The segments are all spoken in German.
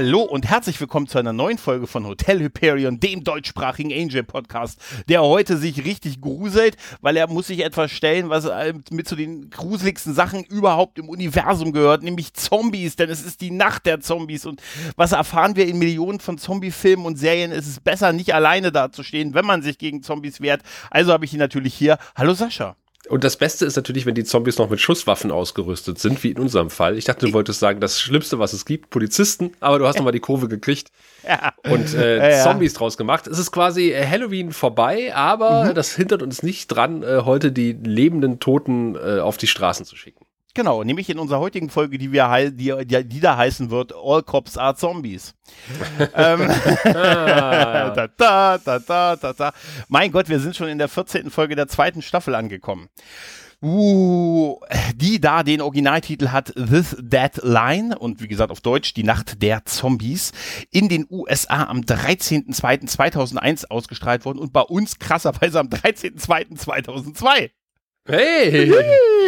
Hallo und herzlich willkommen zu einer neuen Folge von Hotel Hyperion, dem deutschsprachigen Angel Podcast, der heute sich richtig gruselt, weil er muss sich etwas stellen, was äh, mit zu den gruseligsten Sachen überhaupt im Universum gehört, nämlich Zombies, denn es ist die Nacht der Zombies und was erfahren wir in Millionen von Zombie-Filmen und Serien, ist es besser, nicht alleine dazustehen, wenn man sich gegen Zombies wehrt. Also habe ich ihn natürlich hier. Hallo Sascha. Und das Beste ist natürlich, wenn die Zombies noch mit Schusswaffen ausgerüstet sind, wie in unserem Fall. Ich dachte, du wolltest sagen, das Schlimmste, was es gibt, Polizisten, aber du hast nochmal die Kurve gekriegt ja. und äh, ja. Zombies draus gemacht. Es ist quasi äh, Halloween vorbei, aber mhm. das hindert uns nicht dran, äh, heute die lebenden Toten äh, auf die Straßen zu schicken. Genau, nämlich in unserer heutigen Folge, die wir die, die, die da heißen wird, All Cops are Zombies. ähm, da, da, da. Mein Gott, wir sind schon in der 14. Folge der zweiten Staffel angekommen. Uh, die da den Originaltitel hat This Dead Line und wie gesagt auf Deutsch Die Nacht der Zombies in den USA am 13.02.2001 ausgestrahlt worden und bei uns krasserweise am 13.02.2002. Hey!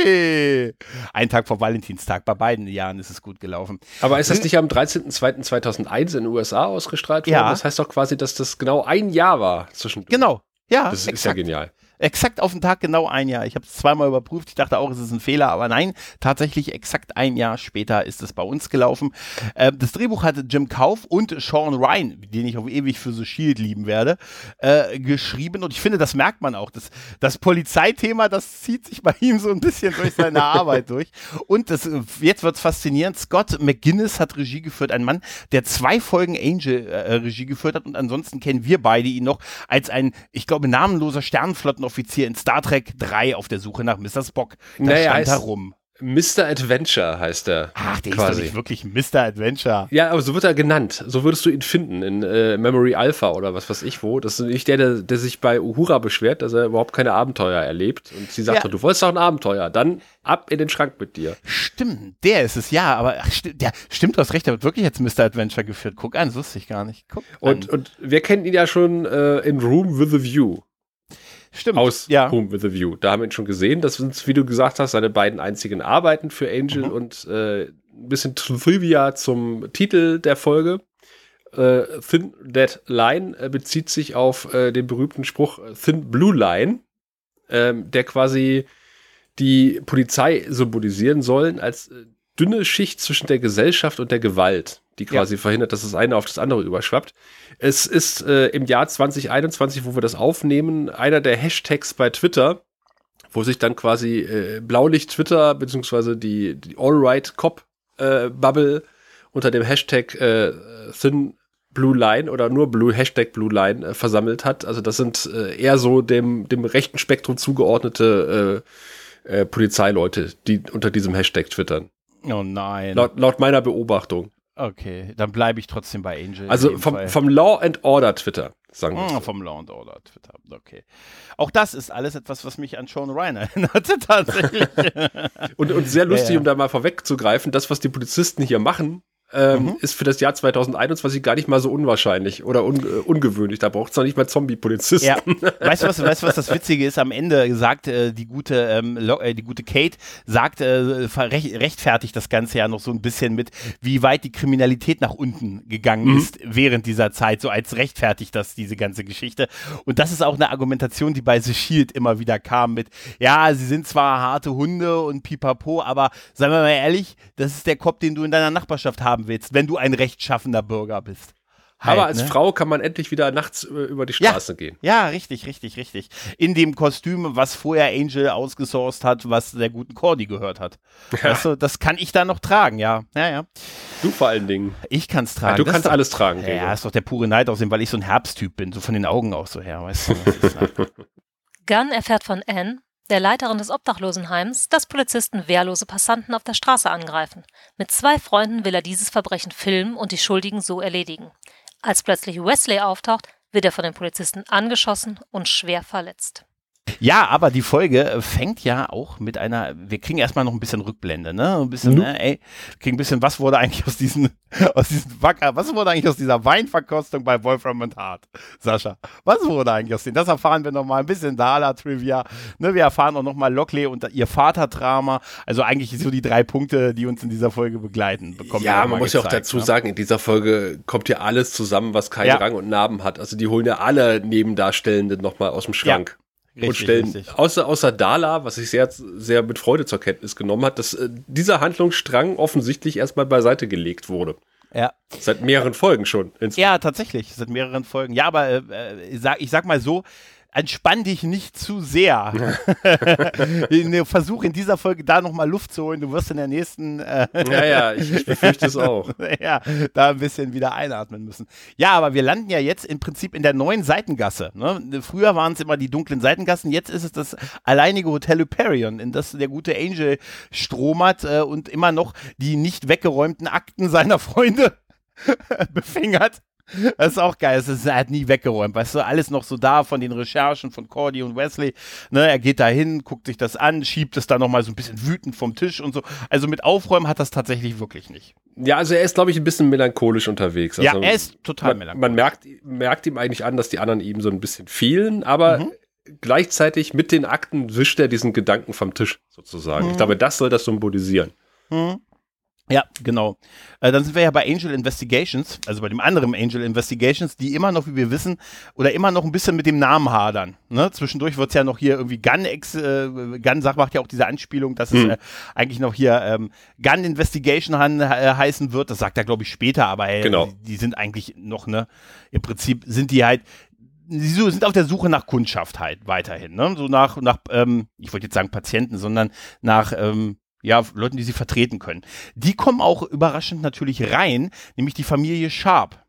hey! Ein Tag vor Valentinstag. Bei beiden Jahren ist es gut gelaufen. Aber ist das hm? nicht am 13.02.2001 in den USA ausgestrahlt worden? Ja. Das heißt doch quasi, dass das genau ein Jahr war zwischen. Genau. Ja. Das ist, ist ja genial. Exakt auf den Tag genau ein Jahr. Ich habe es zweimal überprüft. Ich dachte auch, es ist ein Fehler, aber nein, tatsächlich exakt ein Jahr später ist es bei uns gelaufen. Äh, das Drehbuch hatte Jim Kauf und Sean Ryan, den ich auf ewig für The Shield lieben werde, äh, geschrieben. Und ich finde, das merkt man auch. Das, das Polizeithema, das zieht sich bei ihm so ein bisschen durch seine Arbeit durch. Und das, jetzt wird's faszinierend. Scott McGuinness hat Regie geführt. Ein Mann, der zwei Folgen Angel äh, Regie geführt hat. Und ansonsten kennen wir beide ihn noch als ein, ich glaube, namenloser Sternenflotten Offizier in Star Trek 3 auf der Suche nach Mr. Spock. Da naja, stand herum. Mr. Adventure heißt er. Ach, der quasi. ist doch nicht wirklich Mr. Adventure. Ja, aber so wird er genannt. So würdest du ihn finden in äh, Memory Alpha oder was weiß ich wo. Das ist nicht der, der, der, sich bei Uhura beschwert, dass er überhaupt keine Abenteuer erlebt. Und sie sagt, ja. du wolltest doch ein Abenteuer. Dann ab in den Schrank mit dir. Stimmt, der ist es, ja. Aber ach, sti der, stimmt, du hast recht, der wird wirklich jetzt Mr. Adventure geführt. Guck an, das wusste ich gar nicht. Guck und, und wir kennen ihn ja schon äh, in Room with a View. Stimmt. Aus ja. Home with a View. Da haben wir ihn schon gesehen. Das sind, wie du gesagt hast, seine beiden einzigen Arbeiten für Angel mhm. und äh, ein bisschen Trivia zum Titel der Folge. Äh, Thin Dead Line äh, bezieht sich auf äh, den berühmten Spruch äh, Thin Blue Line, ähm, der quasi die Polizei symbolisieren sollen als äh, dünne Schicht zwischen der Gesellschaft und der Gewalt die quasi ja. verhindert, dass das eine auf das andere überschwappt. Es ist äh, im Jahr 2021, wo wir das aufnehmen, einer der Hashtags bei Twitter, wo sich dann quasi äh, Blaulicht Twitter beziehungsweise die, die All Right Cop äh, Bubble unter dem Hashtag äh, Thin Blue Line oder nur Blue Hashtag Blue Line äh, versammelt hat. Also das sind äh, eher so dem dem rechten Spektrum zugeordnete äh, äh, Polizeileute, die unter diesem Hashtag twittern. Oh nein. Laut, laut meiner Beobachtung. Okay, dann bleibe ich trotzdem bei Angel. Also vom, vom, Law and Order Twitter, sagen wir. Oh, vom Law and Order Twitter, okay. Auch das ist alles etwas, was mich an Sean Ryan erinnerte, tatsächlich. und, und sehr lustig, ja, ja. um da mal vorwegzugreifen, das, was die Polizisten hier machen, ähm, mhm. ist für das Jahr 2021 gar nicht mal so unwahrscheinlich oder un äh, ungewöhnlich. Da braucht es noch nicht mal Zombie-Polizisten. Ja. Weißt du, was, weißt, was das Witzige ist? Am Ende sagt äh, die, gute, ähm, äh, die gute Kate, sagt, äh, rechtfertigt das Ganze ja noch so ein bisschen mit, wie weit die Kriminalität nach unten gegangen mhm. ist während dieser Zeit, so als rechtfertigt das diese ganze Geschichte. Und das ist auch eine Argumentation, die bei The Shield immer wieder kam mit, ja, sie sind zwar harte Hunde und pipapo, aber seien wir mal ehrlich, das ist der Kopf, den du in deiner Nachbarschaft haben haben willst, wenn du ein rechtschaffender Bürger bist. Halt, Aber als ne? Frau kann man endlich wieder nachts über die Straße ja, gehen. Ja, richtig, richtig, richtig. In dem Kostüm, was vorher Angel ausgesourced hat, was der guten Cordy gehört hat. Ja. Weißt du, das kann ich da noch tragen, ja. Ja, ja. Du vor allen Dingen. Ich kann es tragen. Ja, du das kannst doch, alles tragen. Ja, ja, ist doch der pure Neid aussehen, weil ich so ein Herbsttyp bin, so von den Augen auch so her, weißt du. Gunn erfährt von Anne, der Leiterin des Obdachlosenheims, dass Polizisten wehrlose Passanten auf der Straße angreifen. Mit zwei Freunden will er dieses Verbrechen filmen und die Schuldigen so erledigen. Als plötzlich Wesley auftaucht, wird er von den Polizisten angeschossen und schwer verletzt. Ja, aber die Folge fängt ja auch mit einer, wir kriegen erstmal noch ein bisschen Rückblende, ne? Ein bisschen, mhm. ne, ey, kriegen ein bisschen, was wurde eigentlich aus diesen, aus diesen Wacker, was wurde eigentlich aus dieser Weinverkostung bei Wolfram und Hart, Sascha? Was wurde eigentlich aus denen? Das erfahren wir nochmal ein bisschen Dala-Trivia, ne? Wir erfahren auch nochmal Lockley und ihr Vaterdrama, also eigentlich so die drei Punkte, die uns in dieser Folge begleiten. Bekommen ja, man muss ja auch dazu ne? sagen, in dieser Folge kommt ja alles zusammen, was keinen ja. Rang und Namen hat. Also die holen ja alle Nebendarstellenden nochmal aus dem Schrank. Ja. Richtig, und stellen, richtig. außer, außer Dala, was sich sehr, sehr mit Freude zur Kenntnis genommen hat, dass äh, dieser Handlungsstrang offensichtlich erstmal beiseite gelegt wurde. Ja. Seit mehreren Folgen schon. Ja, tatsächlich, seit mehreren Folgen. Ja, aber äh, ich, äh, sag, ich sag mal so, entspann dich nicht zu sehr. Versuch in dieser Folge da nochmal Luft zu holen. Du wirst in der nächsten. Äh, ja, ja, ich, ich befürchte es auch. ja, da ein bisschen wieder einatmen müssen. Ja, aber wir landen ja jetzt im Prinzip in der neuen Seitengasse. Ne? Früher waren es immer die dunklen Seitengassen, jetzt ist es das alleinige Hotel Hyperion, in das der gute Angel stromert äh, und immer noch die nicht weggeräumten Akten seiner Freunde befingert. Das ist auch geil. Es ist, er hat nie weggeräumt. Weißt du, alles noch so da von den Recherchen von Cordy und Wesley. Ne, er geht da hin, guckt sich das an, schiebt es da nochmal so ein bisschen wütend vom Tisch und so. Also mit Aufräumen hat das tatsächlich wirklich nicht. Ja, also er ist, glaube ich, ein bisschen melancholisch unterwegs. Also ja, er ist total man, melancholisch. Man merkt, merkt ihm eigentlich an, dass die anderen ihm so ein bisschen fehlen, aber mhm. gleichzeitig mit den Akten wischt er diesen Gedanken vom Tisch sozusagen. Mhm. Ich glaube, das soll das symbolisieren. Mhm. Ja, genau. Äh, dann sind wir ja bei Angel Investigations, also bei dem anderen Angel Investigations, die immer noch, wie wir wissen, oder immer noch ein bisschen mit dem Namen hadern. Ne? Zwischendurch wird es ja noch hier irgendwie Gun Ex, äh, Gun sagt, macht ja auch diese Anspielung, dass hm. es äh, eigentlich noch hier ähm, Gun Investigation han, äh, heißen wird. Das sagt er, glaube ich, später, aber ey, genau. die, die sind eigentlich noch, ne, im Prinzip sind die halt sie sind auf der Suche nach Kundschaft halt weiterhin, ne? So nach, nach ähm, ich wollte jetzt sagen Patienten, sondern nach ähm, ja, Leuten, die sie vertreten können. Die kommen auch überraschend natürlich rein, nämlich die Familie Sharp.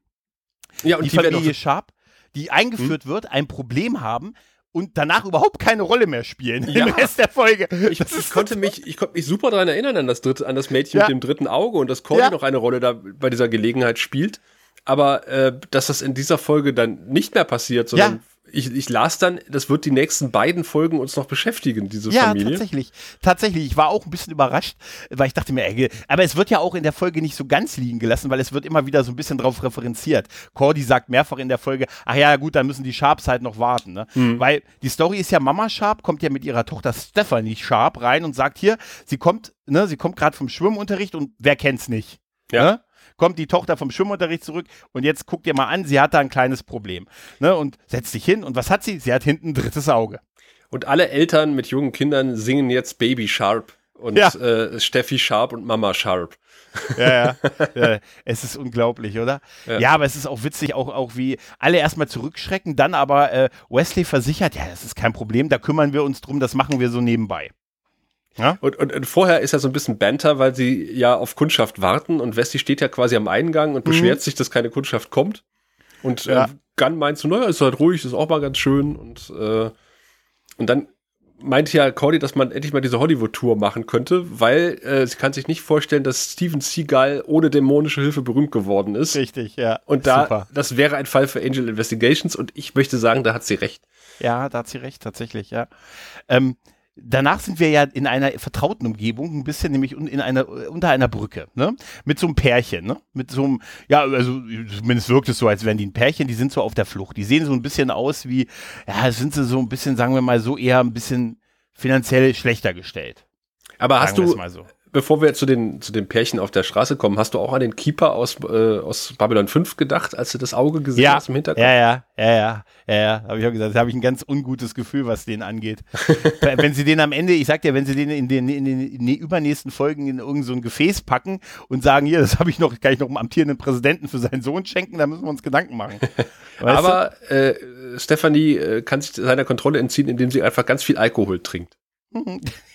Ja, und die, die Familie Sharp, die eingeführt hm? wird, ein Problem haben und danach überhaupt keine Rolle mehr spielen ja. im Rest der Folge. Ich, ich konnte mich, ich konnte mich super daran erinnern an das dritte, an das Mädchen ja. mit dem dritten Auge und dass Cordy ja. noch eine Rolle da bei dieser Gelegenheit spielt. Aber äh, dass das in dieser Folge dann nicht mehr passiert, sondern ich, ich las dann, das wird die nächsten beiden Folgen uns noch beschäftigen, diese ja, Familie. Ja, tatsächlich. Tatsächlich. Ich war auch ein bisschen überrascht, weil ich dachte mir, ey, aber es wird ja auch in der Folge nicht so ganz liegen gelassen, weil es wird immer wieder so ein bisschen drauf referenziert. Cordy sagt mehrfach in der Folge, ach ja, gut, dann müssen die Sharps halt noch warten, ne? Mhm. Weil die Story ist ja, Mama Sharp kommt ja mit ihrer Tochter Stephanie Sharp rein und sagt hier, sie kommt, ne, sie kommt gerade vom Schwimmunterricht und wer kennt's nicht? Ja. Ne? Kommt die Tochter vom Schwimmunterricht zurück und jetzt guck dir mal an, sie hat da ein kleines Problem. Ne? Und setzt sich hin und was hat sie? Sie hat hinten ein drittes Auge. Und alle Eltern mit jungen Kindern singen jetzt Baby Sharp und ja. äh, Steffi Sharp und Mama Sharp. Ja, ja. ja, es ist unglaublich, oder? Ja. ja. aber es ist auch witzig, auch, auch wie alle erstmal zurückschrecken, dann aber äh, Wesley versichert, ja, das ist kein Problem, da kümmern wir uns drum, das machen wir so nebenbei. Ja? Und, und, und, vorher ist ja so ein bisschen Banter, weil sie ja auf Kundschaft warten und Westy steht ja quasi am Eingang und mhm. beschwert sich, dass keine Kundschaft kommt. Und äh, ja. äh, Gunn meint so, naja, ist halt ruhig, ist auch mal ganz schön. Und, äh, und dann meint ja Cordy, dass man endlich mal diese Hollywood-Tour machen könnte, weil äh, sie kann sich nicht vorstellen, dass Steven Seagal ohne dämonische Hilfe berühmt geworden ist. Richtig, ja. Und da, Super. das wäre ein Fall für Angel Investigations und ich möchte sagen, da hat sie recht. Ja, da hat sie recht, tatsächlich, ja. Ähm, danach sind wir ja in einer vertrauten Umgebung, ein bisschen nämlich in einer, unter einer Brücke, ne? Mit so einem Pärchen, ne? Mit so einem, ja, also zumindest wirkt es so, als wären die ein Pärchen, die sind so auf der Flucht. Die sehen so ein bisschen aus wie, ja, sind sie so ein bisschen, sagen wir mal, so eher ein bisschen finanziell schlechter gestellt. Aber hast du, so bevor wir zu den, zu den Pärchen auf der Straße kommen, hast du auch an den Keeper aus, äh, aus Babylon 5 gedacht, als du das Auge gesehen ja, hast im Hintergrund? Ja, ja, ja, ja, ja, ja, habe ich auch gesagt. Da habe ich ein ganz ungutes Gefühl, was den angeht. wenn sie den am Ende, ich sag dir, wenn sie den in den, in den, in den übernächsten Folgen in irgendein so Gefäß packen und sagen, hier, das habe ich noch, kann ich noch einem amtierenden Präsidenten für seinen Sohn schenken, da müssen wir uns Gedanken machen. Aber äh, Stephanie äh, kann sich seiner Kontrolle entziehen, indem sie einfach ganz viel Alkohol trinkt.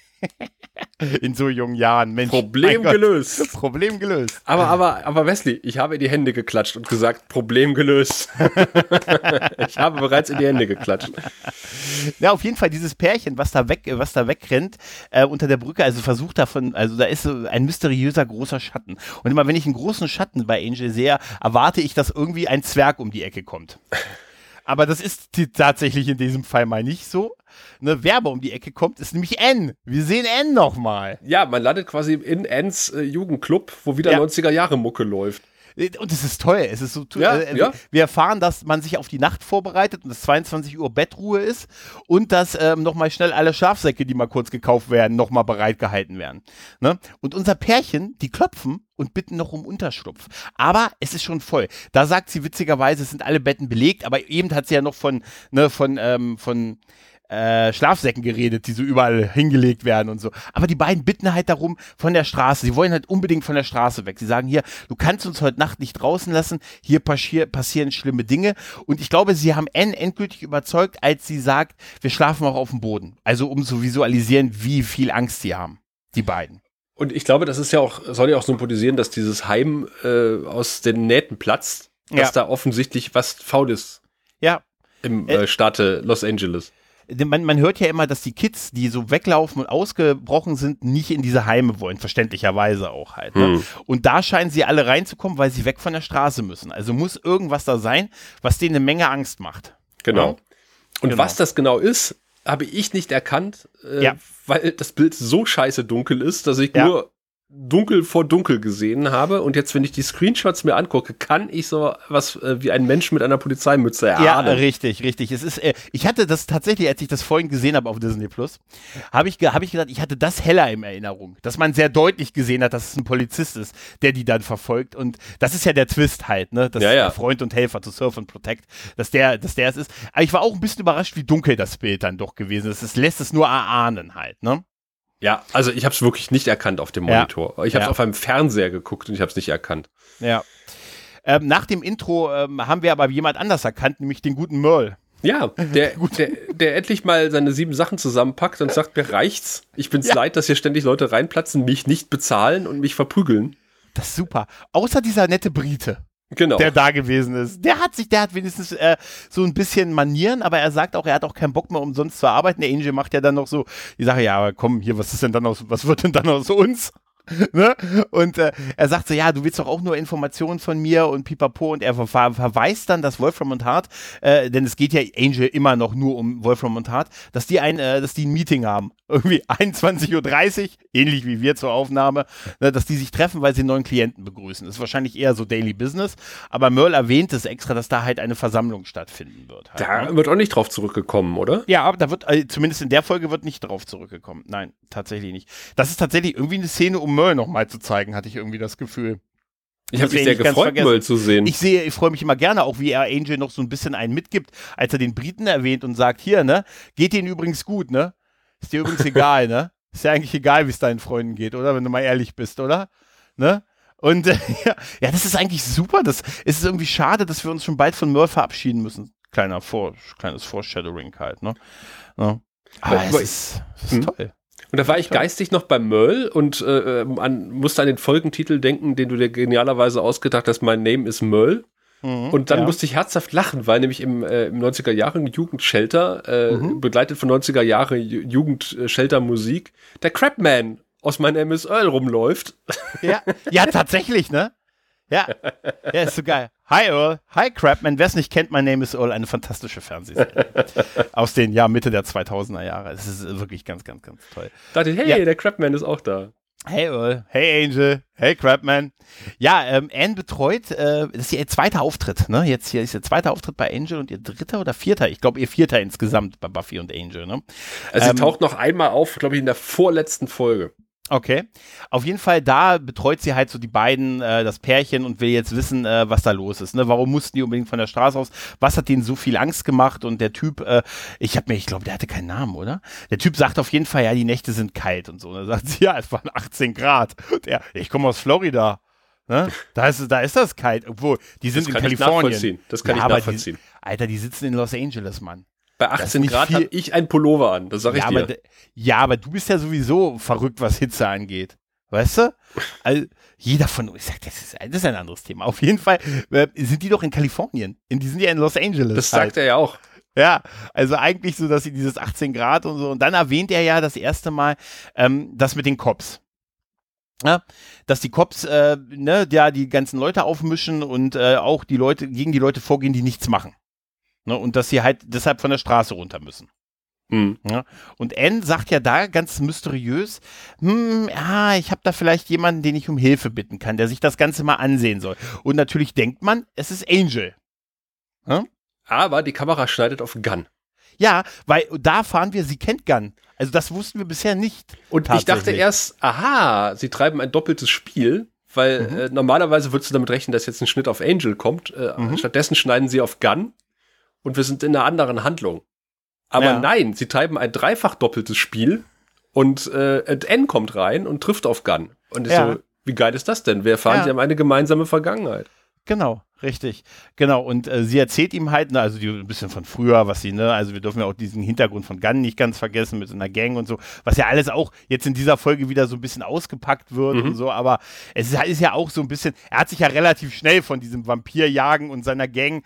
in so jungen Jahren. Mensch, Problem gelöst. Problem gelöst. Aber, aber, aber Wesley, ich habe in die Hände geklatscht und gesagt, Problem gelöst. ich habe bereits in die Hände geklatscht. Ja, auf jeden Fall dieses Pärchen, was da weg, was da wegrennt, äh, unter der Brücke, also versucht davon, also da ist so ein mysteriöser großer Schatten. Und immer wenn ich einen großen Schatten bei Angel sehe, erwarte ich, dass irgendwie ein Zwerg um die Ecke kommt. Aber das ist tatsächlich in diesem Fall mal nicht so. Ne, wer aber um die Ecke kommt, ist nämlich N. Wir sehen N nochmal. Ja, man landet quasi in Ns äh, Jugendclub, wo wieder Ja. 90er Jahre Mucke läuft. Und es ist toll. Es ist so Ja, äh, ja. Wir erfahren, dass man sich auf die Nacht vorbereitet und es 22 Uhr Bettruhe ist und dass ähm, nochmal schnell alle Schafsäcke, die mal kurz gekauft werden, nochmal bereit gehalten werden. Ne? Und unser Pärchen, die klopfen und bitten noch um Unterschlupf. Aber es ist schon voll. Da sagt sie witzigerweise, es sind alle Betten belegt, aber eben hat sie ja noch von, ne, von, ähm, von äh, Schlafsäcken geredet, die so überall hingelegt werden und so. Aber die beiden bitten halt darum von der Straße. Sie wollen halt unbedingt von der Straße weg. Sie sagen hier, du kannst uns heute Nacht nicht draußen lassen. Hier paschier passieren schlimme Dinge. Und ich glaube, sie haben Anne endgültig überzeugt, als sie sagt, wir schlafen auch auf dem Boden. Also um zu visualisieren, wie viel Angst sie haben. Die beiden. Und ich glaube, das ist ja auch, soll ja auch symbolisieren, dass dieses Heim äh, aus den Nähten platzt, dass Ja. da offensichtlich was faul ist Ja, im Äh, äh, Staate Los Angeles. Man, man hört ja immer, dass die Kids, die so weglaufen und ausgebrochen sind, nicht in diese Heime wollen, verständlicherweise auch halt. Ne? Hm. Und da scheinen sie alle reinzukommen, weil sie weg von der Straße müssen. Also muss irgendwas da sein, was denen eine Menge Angst macht. Genau. Ja. Und Genau. was das genau ist, habe ich nicht erkannt, äh, Ja. weil das Bild so scheiße dunkel ist, dass ich Ja. nur dunkel vor dunkel gesehen habe. Und jetzt, wenn ich die Screenshots mir angucke, kann ich so was äh, wie ein Mensch mit einer Polizeimütze Ja, erahnen. richtig, richtig. Es ist, äh, ich hatte das tatsächlich, als ich das vorhin gesehen habe auf Disney Plus, habe ich, hab ich gedacht, ich hatte das heller in Erinnerung, dass man sehr deutlich gesehen hat, dass es ein Polizist ist, der die dann verfolgt. Und das ist ja der Twist halt, ne? Das Ja, ja. der Freund und Helfer to Surf and Protect, dass der, dass der es ist. Aber ich war auch ein bisschen überrascht, wie dunkel das Bild dann doch gewesen ist. Es lässt es nur erahnen halt, ne? Ja, also ich habe es wirklich nicht erkannt auf dem Ja. Monitor. Ich habe es Ja. auf einem Fernseher geguckt und ich habe es nicht erkannt. Ja. Ähm, nach dem Intro ähm, haben wir aber jemand anders erkannt, nämlich den guten Merle. Ja, der, der, der endlich mal seine sieben Sachen zusammenpackt und sagt, mir reicht's. Ich bin's Ja. leid, dass hier ständig Leute reinplatzen, mich nicht bezahlen und mich verprügeln. Das ist super. Außer dieser nette Brite. Genau. der da gewesen ist. Der hat sich, der hat wenigstens äh, so ein bisschen Manieren, aber er sagt auch, er hat auch keinen Bock mehr umsonst zu arbeiten. Der Angel macht ja dann noch so die Sache, ja, aber komm, hier, was ist denn dann aus, was wird denn dann aus uns? Ne? Und äh, er sagt so, ja, du willst doch auch nur Informationen von mir und pipapo und er ver ver verweist dann, dass Wolfram und Hart, äh, denn es geht ja Angel immer noch nur um Wolfram und Hart, dass die ein, äh, dass die ein Meeting haben. Irgendwie 21.30 Uhr, ähnlich wie wir zur Aufnahme, ne, dass die sich treffen, weil sie einen neuen Klienten begrüßen. Das ist wahrscheinlich eher so Daily Business, aber Merle erwähnt es extra, dass da halt eine Versammlung stattfinden wird. Halt, da ne? wird auch nicht drauf zurückgekommen, oder? Ja, aber da wird, äh, zumindest in der Folge wird nicht drauf zurückgekommen. Nein, tatsächlich nicht. Das ist tatsächlich irgendwie eine Szene, um Merle nochmal zu zeigen, hatte ich irgendwie das Gefühl. Ich habe mich sehr gefreut. Möll zu sehen. Ich sehe, ich freue mich immer gerne, auch wie er Angel noch so ein bisschen einen mitgibt, als er den Briten erwähnt und sagt, hier, ne, geht denen übrigens gut, ne? Ist dir übrigens egal, ne? Ist ja eigentlich egal, wie es deinen Freunden geht, oder? Wenn du mal ehrlich bist, oder? Ne? Und äh, ja, ja, das ist eigentlich super. Das es ist irgendwie schade, dass wir uns schon bald von Merle verabschieden müssen. Kleiner Vor, kleines Foreshadowing halt, ne? ne? Aber Aber es ich- ist, es ist Hm? toll. Und da war ich geistig noch bei Merle und äh, ähm, an, musste an den Folgentitel denken, den du dir genialerweise ausgedacht hast, My Name is Merle. Mhm, Und dann ja. musste ich herzhaft lachen, weil nämlich im, äh, im 90er Jahren Jugendshelter, äh, Mhm. begleitet von 90er Jahre Ju- Jugendshelter-Musik, der Crapman aus Name is Earl rumläuft. Ja, ja, tatsächlich, ne? Ja. Ja, ist so geil. Hi Earl. Hi Crapman. Wer es nicht kennt, My Name is Earl. Eine fantastische Fernsehserie. Aus den, ja, Mitte der 2000er Jahre. Es ist wirklich ganz, ganz, ganz toll. dachte ich, hey, Ja. der Crapman ist auch da. Hey Earl. Hey Angel. Hey Crapman. Ja, ähm, Anne betreut, äh, das ist ihr zweiter Auftritt, ne? Jetzt hier ist ihr zweiter Auftritt bei Angel und ihr dritter oder vierter? Ich glaube, ihr vierter insgesamt bei Buffy und Angel, ne? Also Ähm, sie taucht noch einmal auf, glaube ich, in der vorletzten Folge. Okay. Auf jeden Fall, da betreut sie halt so die beiden, äh, das Pärchen und will jetzt wissen, äh, was da los ist. Ne? Warum mussten die unbedingt von der Straße aus? Was hat denen so viel Angst gemacht? Und der Typ, äh, ich habe mir, ich glaube, der hatte keinen Namen, oder? Der Typ sagt auf jeden Fall, ja, die Nächte sind kalt und so. Und dann sagt sie, ja, es waren 18 Grad. Und er, ich komme aus Florida. Ne? Da, ist, da ist das kalt. Obwohl, die sind Das in kann ich Kalifornien. nachvollziehen. Das kann Ja, ich nachvollziehen. Die, Alter, die sitzen in Los Angeles, Mann. Bei ist 18 nicht Grad habe ich einen Pullover an, das sage ich ja, dir. aber, ja, aber du bist ja sowieso verrückt, was Hitze angeht. Weißt du? Also, jeder von uns, ich sag, das ist, das ist ein anderes Thema. Auf jeden Fall äh, sind die doch in Kalifornien. In, die sind ja in Los Angeles. das halt. sagt er ja auch. Ja, also eigentlich so, dass sie dieses 18 Grad und so. Und dann erwähnt er ja das erste Mal ähm, das mit den Cops. Ja, dass die Cops, äh, ne, ja, die ganzen Leute aufmischen und äh, auch die Leute, gegen die Leute vorgehen, die nichts machen. Ne? Und dass sie halt deshalb von der Straße runter müssen. Mhm. Ja? Und Anne sagt ja da ganz mysteriös, hm, ja, ich habe da vielleicht jemanden, den ich um Hilfe bitten kann, der sich das Ganze mal ansehen soll. Und natürlich denkt man, es ist Angel. Aber die Kamera schneidet auf Gun. Ja, weil da fahren wir, sie kennt Gun. Also das wussten wir bisher nicht. Und ich dachte erst, aha, sie treiben ein doppeltes Spiel, weil Mhm. äh, normalerweise würdest du damit rechnen, dass jetzt ein Schnitt auf Angel kommt. Äh, Mhm. Stattdessen schneiden sie auf Gun und wir sind in einer anderen Handlung. Aber Ja. nein, sie treiben ein dreifach doppeltes Spiel und äh, N kommt rein und trifft auf Gun. Und ich Ja. so, wie geil ist das denn? Wir erfahren, Ja. sie haben eine gemeinsame Vergangenheit. Genau, richtig. Genau. Und äh, sie erzählt ihm halt, ne, also die, ein bisschen von früher, was sie, ne, also wir dürfen ja auch diesen Hintergrund von Gunn nicht ganz vergessen mit so einer Gang und so, was ja alles auch jetzt in dieser Folge wieder so ein bisschen ausgepackt wird Mhm. und so, aber es ist, ist ja auch so ein bisschen, er hat sich ja relativ schnell von diesem Vampirjagen und seiner Gang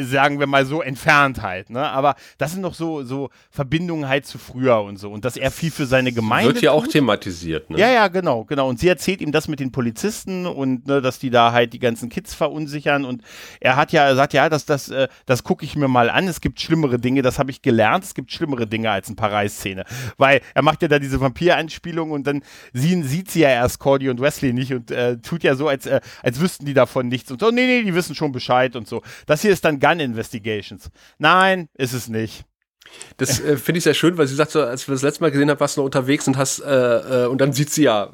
sagen wir mal so, entfernt halt, ne? Aber das sind noch so, so Verbindungen halt zu früher und so. Und dass er viel für seine Gemeinde. Wird ja auch thematisiert. Ne? Ja, ja, genau, genau. Und sie erzählt ihm das mit den Polizisten und ne, dass die da halt die ganzen Kids verunsichern. Und er hat ja, er sagt, ja, das, das, äh, das gucke ich mir mal an. Es gibt schlimmere Dinge, das habe ich gelernt. Es gibt schlimmere Dinge als ein Paris-Szene. Weil er macht ja da diese Vampir-Einspielung und dann sie, sieht sie ja erst Cordy und Wesley nicht und äh, tut ja so, als, äh, als wüssten die davon nichts. Und so, nee, nee, die wissen schon Bescheid und so. Das hier ist dann Gun Investigations. Nein, ist es nicht. Das äh, finde ich sehr schön, weil sie sagt so, als wir das letzte Mal gesehen haben, warst du noch unterwegs und hast, äh, äh, und dann sieht sie ja,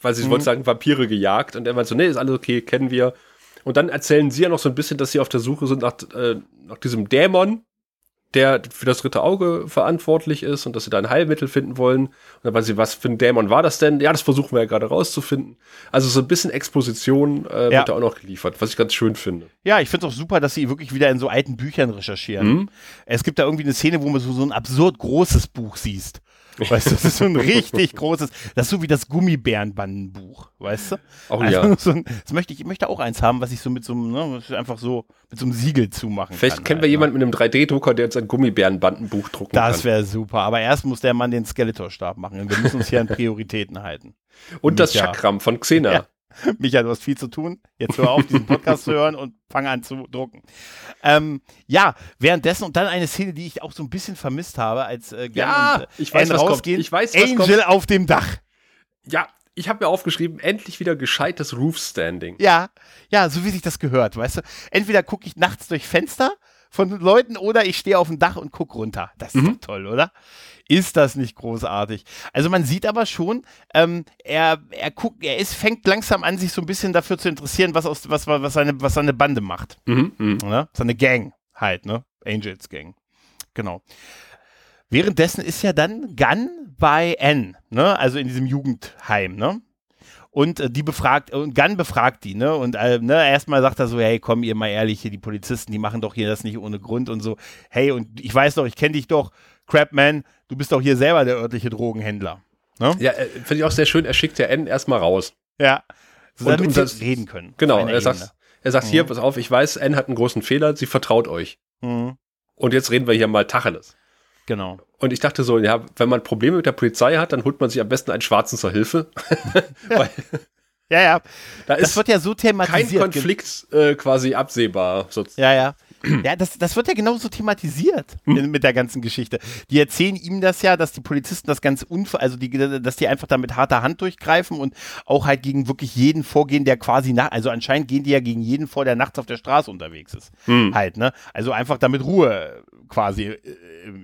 weil sie Mhm. wollte sagen, Vampire gejagt und er meint so, nee, ist alles okay, kennen wir. Und dann erzählen sie ja noch so ein bisschen, dass sie auf der Suche sind nach, äh, nach diesem Dämon, der für das dritte Auge verantwortlich ist und dass sie da ein Heilmittel finden wollen. Und dann weiß sie, was für ein Dämon war das denn? Ja, das versuchen wir ja gerade rauszufinden. Also so ein bisschen Exposition äh, Ja. wird da auch noch geliefert, was ich ganz schön finde. Ja, ich finde es auch super, dass sie wirklich wieder in so alten Büchern recherchieren. Mhm. Es gibt da irgendwie eine Szene, wo man so, so ein absurd großes Buch siehst. Weißt du, das ist so ein richtig großes, das ist so wie das Gummibärenbandenbuch, weißt du? Auch Also ja. so ein, das möchte ich, ich möchte auch eins haben, was ich so mit so einem, ne, einfach so mit so einem Siegel zumachen Vielleicht kann. kennen wir halt, jemanden mit einem 3D-Drucker, der uns ein Gummibärenbandenbuch drucken Ne? kann. Das wäre super. Aber erst muss der Mann den Skeletor-Stab machen. Wir müssen uns hier an Prioritäten halten. Und das Micha. Chakram von Xena. Ja. Micha, du hast viel zu tun. Jetzt hör auf, diesen Podcast zu hören und fang an zu drucken. Ähm, ja, währenddessen und dann eine Szene, die ich auch so ein bisschen vermisst habe, als äh, Ja, und, äh, ich weiß, Anne was kommt. rausgehen. Ich weiß, was Angel auf dem Dach. Ja, ich habe mir aufgeschrieben, endlich wieder gescheites Roof-Standing. Ja, ja, so wie sich das gehört, weißt du. Entweder gucke ich nachts durch Fenster von Leuten oder ich stehe auf dem Dach und gucke runter. Das ist Mhm. doch toll, oder? Ist das nicht großartig? Also man sieht aber schon, ähm, er, er guckt, er ist, fängt langsam an, sich so ein bisschen dafür zu interessieren, was, aus, was, was, seine, was seine Bande macht. Mhm, mhm. Ne? Seine Gang halt, ne? Angels Gang. Genau. Währenddessen ist ja dann Gunn bei N, ne? Also in diesem Jugendheim, ne? Und äh, die befragt, und Gunn befragt die, ne? Und äh, ne, erstmal sagt er so, hey, komm, ihr mal ehrlich, hier, die Polizisten, die machen doch hier das nicht ohne Grund und so. Hey, und ich weiß doch, ich kenne dich doch, Crapman, du bist doch hier selber der örtliche Drogenhändler. Ja, äh, finde ich auch sehr schön. Er schickt der N erstmal raus. Ja. So, Und- damit und sie das- reden können. Genau, er sagt, er sagt Mhm. hier, pass auf, ich weiß, N hat einen großen Fehler, sie vertraut euch. Mhm. Und jetzt reden wir hier mal Tacheles. Genau. Und ich dachte so, ja, wenn man Probleme mit der Polizei hat, dann holt man sich am besten einen Schwarzen zur Hilfe. Weil Ja, ja. da Das ist wird ja so kein thematisiert. Konflikt äh, quasi absehbar. So, Ja, ja. Ja, das, das wird ja genauso thematisiert Hm. mit der ganzen Geschichte. Die erzählen ihm das ja, dass die Polizisten das ganz unver, also die, dass die einfach da mit harter Hand durchgreifen und auch halt gegen wirklich jeden vorgehen, der quasi nach, also anscheinend gehen die ja gegen jeden vor, der nachts auf der Straße unterwegs ist. Hm. Halt, ne? Also einfach damit Ruhe quasi, äh,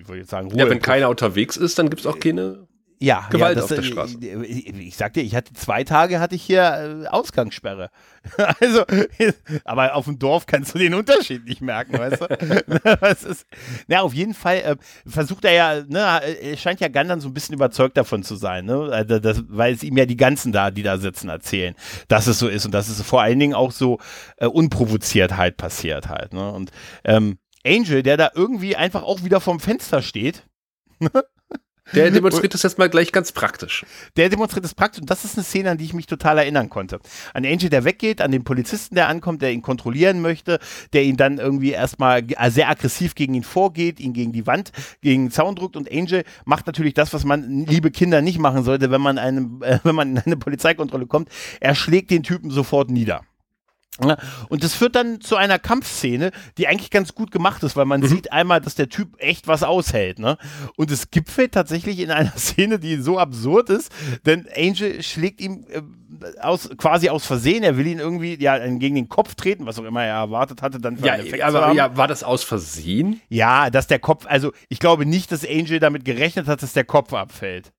ich wollte jetzt sagen, Ruhe. Ja, wenn keiner unterwegs ist, dann gibt es auch keine. Ja, Gewalt ja, auf der äh, Straße. Ich, ich sag dir, ich hatte zwei Tage hatte ich hier äh, Ausgangssperre. also, aber auf dem Dorf kannst du den Unterschied nicht merken, weißt du? Was ist, na, auf jeden Fall äh, versucht er ja, ne, er scheint ja Gunn dann so ein bisschen überzeugt davon zu sein, ne? Also das, weil es ihm ja die ganzen da, die da sitzen, erzählen, dass es so ist und dass es vor allen Dingen auch so äh, unprovoziert halt passiert halt, ne? Und ähm, Angel, der da irgendwie einfach auch wieder vorm Fenster steht, Der demonstriert das jetzt mal gleich ganz praktisch. Der demonstriert es praktisch und das ist eine Szene, an die ich mich total erinnern konnte. An Angel, der weggeht, an den Polizisten, der ankommt, der ihn kontrollieren möchte, der ihn dann irgendwie erstmal ge- sehr aggressiv gegen ihn vorgeht, ihn gegen die Wand, gegen den Zaun drückt und Angel macht natürlich das, was man, liebe Kinder, nicht machen sollte, wenn man, einem, äh, wenn man in eine Polizeikontrolle kommt. Er schlägt den Typen sofort nieder. Und das führt dann zu einer Kampfszene, die eigentlich ganz gut gemacht ist, weil man sieht einmal, dass der Typ echt was aushält. Ne? Und es gipfelt tatsächlich in einer Szene, die so absurd ist, denn Angel schlägt ihm äh, aus, quasi aus Versehen, er will ihn irgendwie ja, gegen den Kopf treten, was auch immer er erwartet hatte, dann für Ja, einen Effekt zu aber haben. ja, war das aus Versehen? Ja, dass der Kopf, also ich glaube nicht, dass Angel damit gerechnet hat, dass der Kopf abfällt.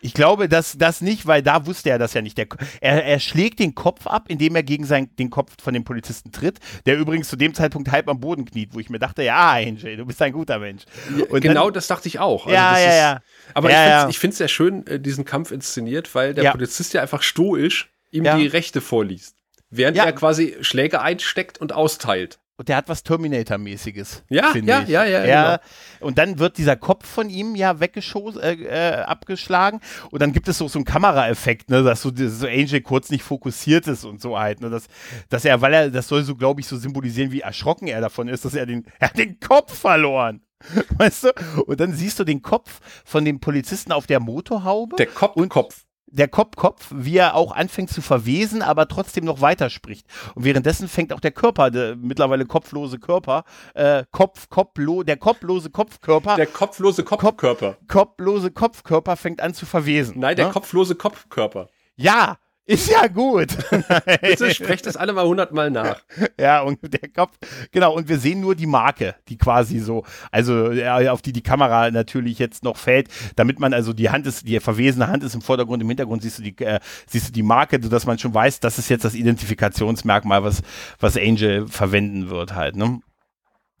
Ich glaube, dass das nicht, weil da wusste er das ja nicht. Der, er, er schlägt den Kopf ab, indem er gegen sein, den Kopf von dem Polizisten tritt, der übrigens zu dem Zeitpunkt halb am Boden kniet, wo ich mir dachte, ja, Angel, du bist ein guter Mensch. Und genau dann, das dachte ich auch. Also Ja, ja, ist, ja. Aber Ja, ich ja. finde es sehr schön, äh, diesen Kampf inszeniert, weil der Ja. Polizist ja einfach stoisch ihm Ja. die Rechte vorliest. Während Ja. er quasi Schläge einsteckt und austeilt. Und der hat was Terminator-mäßiges. Ja, finde ja, ich. ja, ja, ja. Und dann wird dieser Kopf von ihm ja weggeschossen, äh, äh, abgeschlagen. Und dann gibt es so, so einen Kameraeffekt, ne, dass so, so Angel kurz nicht fokussiert ist und so halt. Ne, dass, dass er, weil er, das soll so, glaube ich, so symbolisieren, wie erschrocken er davon ist, dass er den, er hat den Kopf verloren. Weißt du? Und dann siehst du den Kopf von dem Polizisten auf der Motorhaube. Der Kopf, Und- Kopf. Der Kopf-Kopf, wie er auch anfängt zu verwesen, aber trotzdem noch weiterspricht. Und währenddessen fängt auch der Körper, der mittlerweile kopflose Körper, äh, Kopf, Kopflo, der kopflose Kopfkörper, Der kopflose Kopfkörper. kopflose Kopfkörper fängt an zu verwesen. Nein, der ne? kopflose Kopfkörper. Ja, ist ja gut. Bitte sprecht das alle mal hundertmal nach. ja, und der Kopf, genau, und wir sehen nur die Marke, die quasi so, also ja, auf die die Kamera natürlich jetzt noch fällt, damit man also die Hand ist, die verwesene Hand ist im Vordergrund, im Hintergrund siehst du die, äh, siehst du die Marke, sodass man schon weiß, das ist jetzt das Identifikationsmerkmal, was, was Angel verwenden wird halt, ne?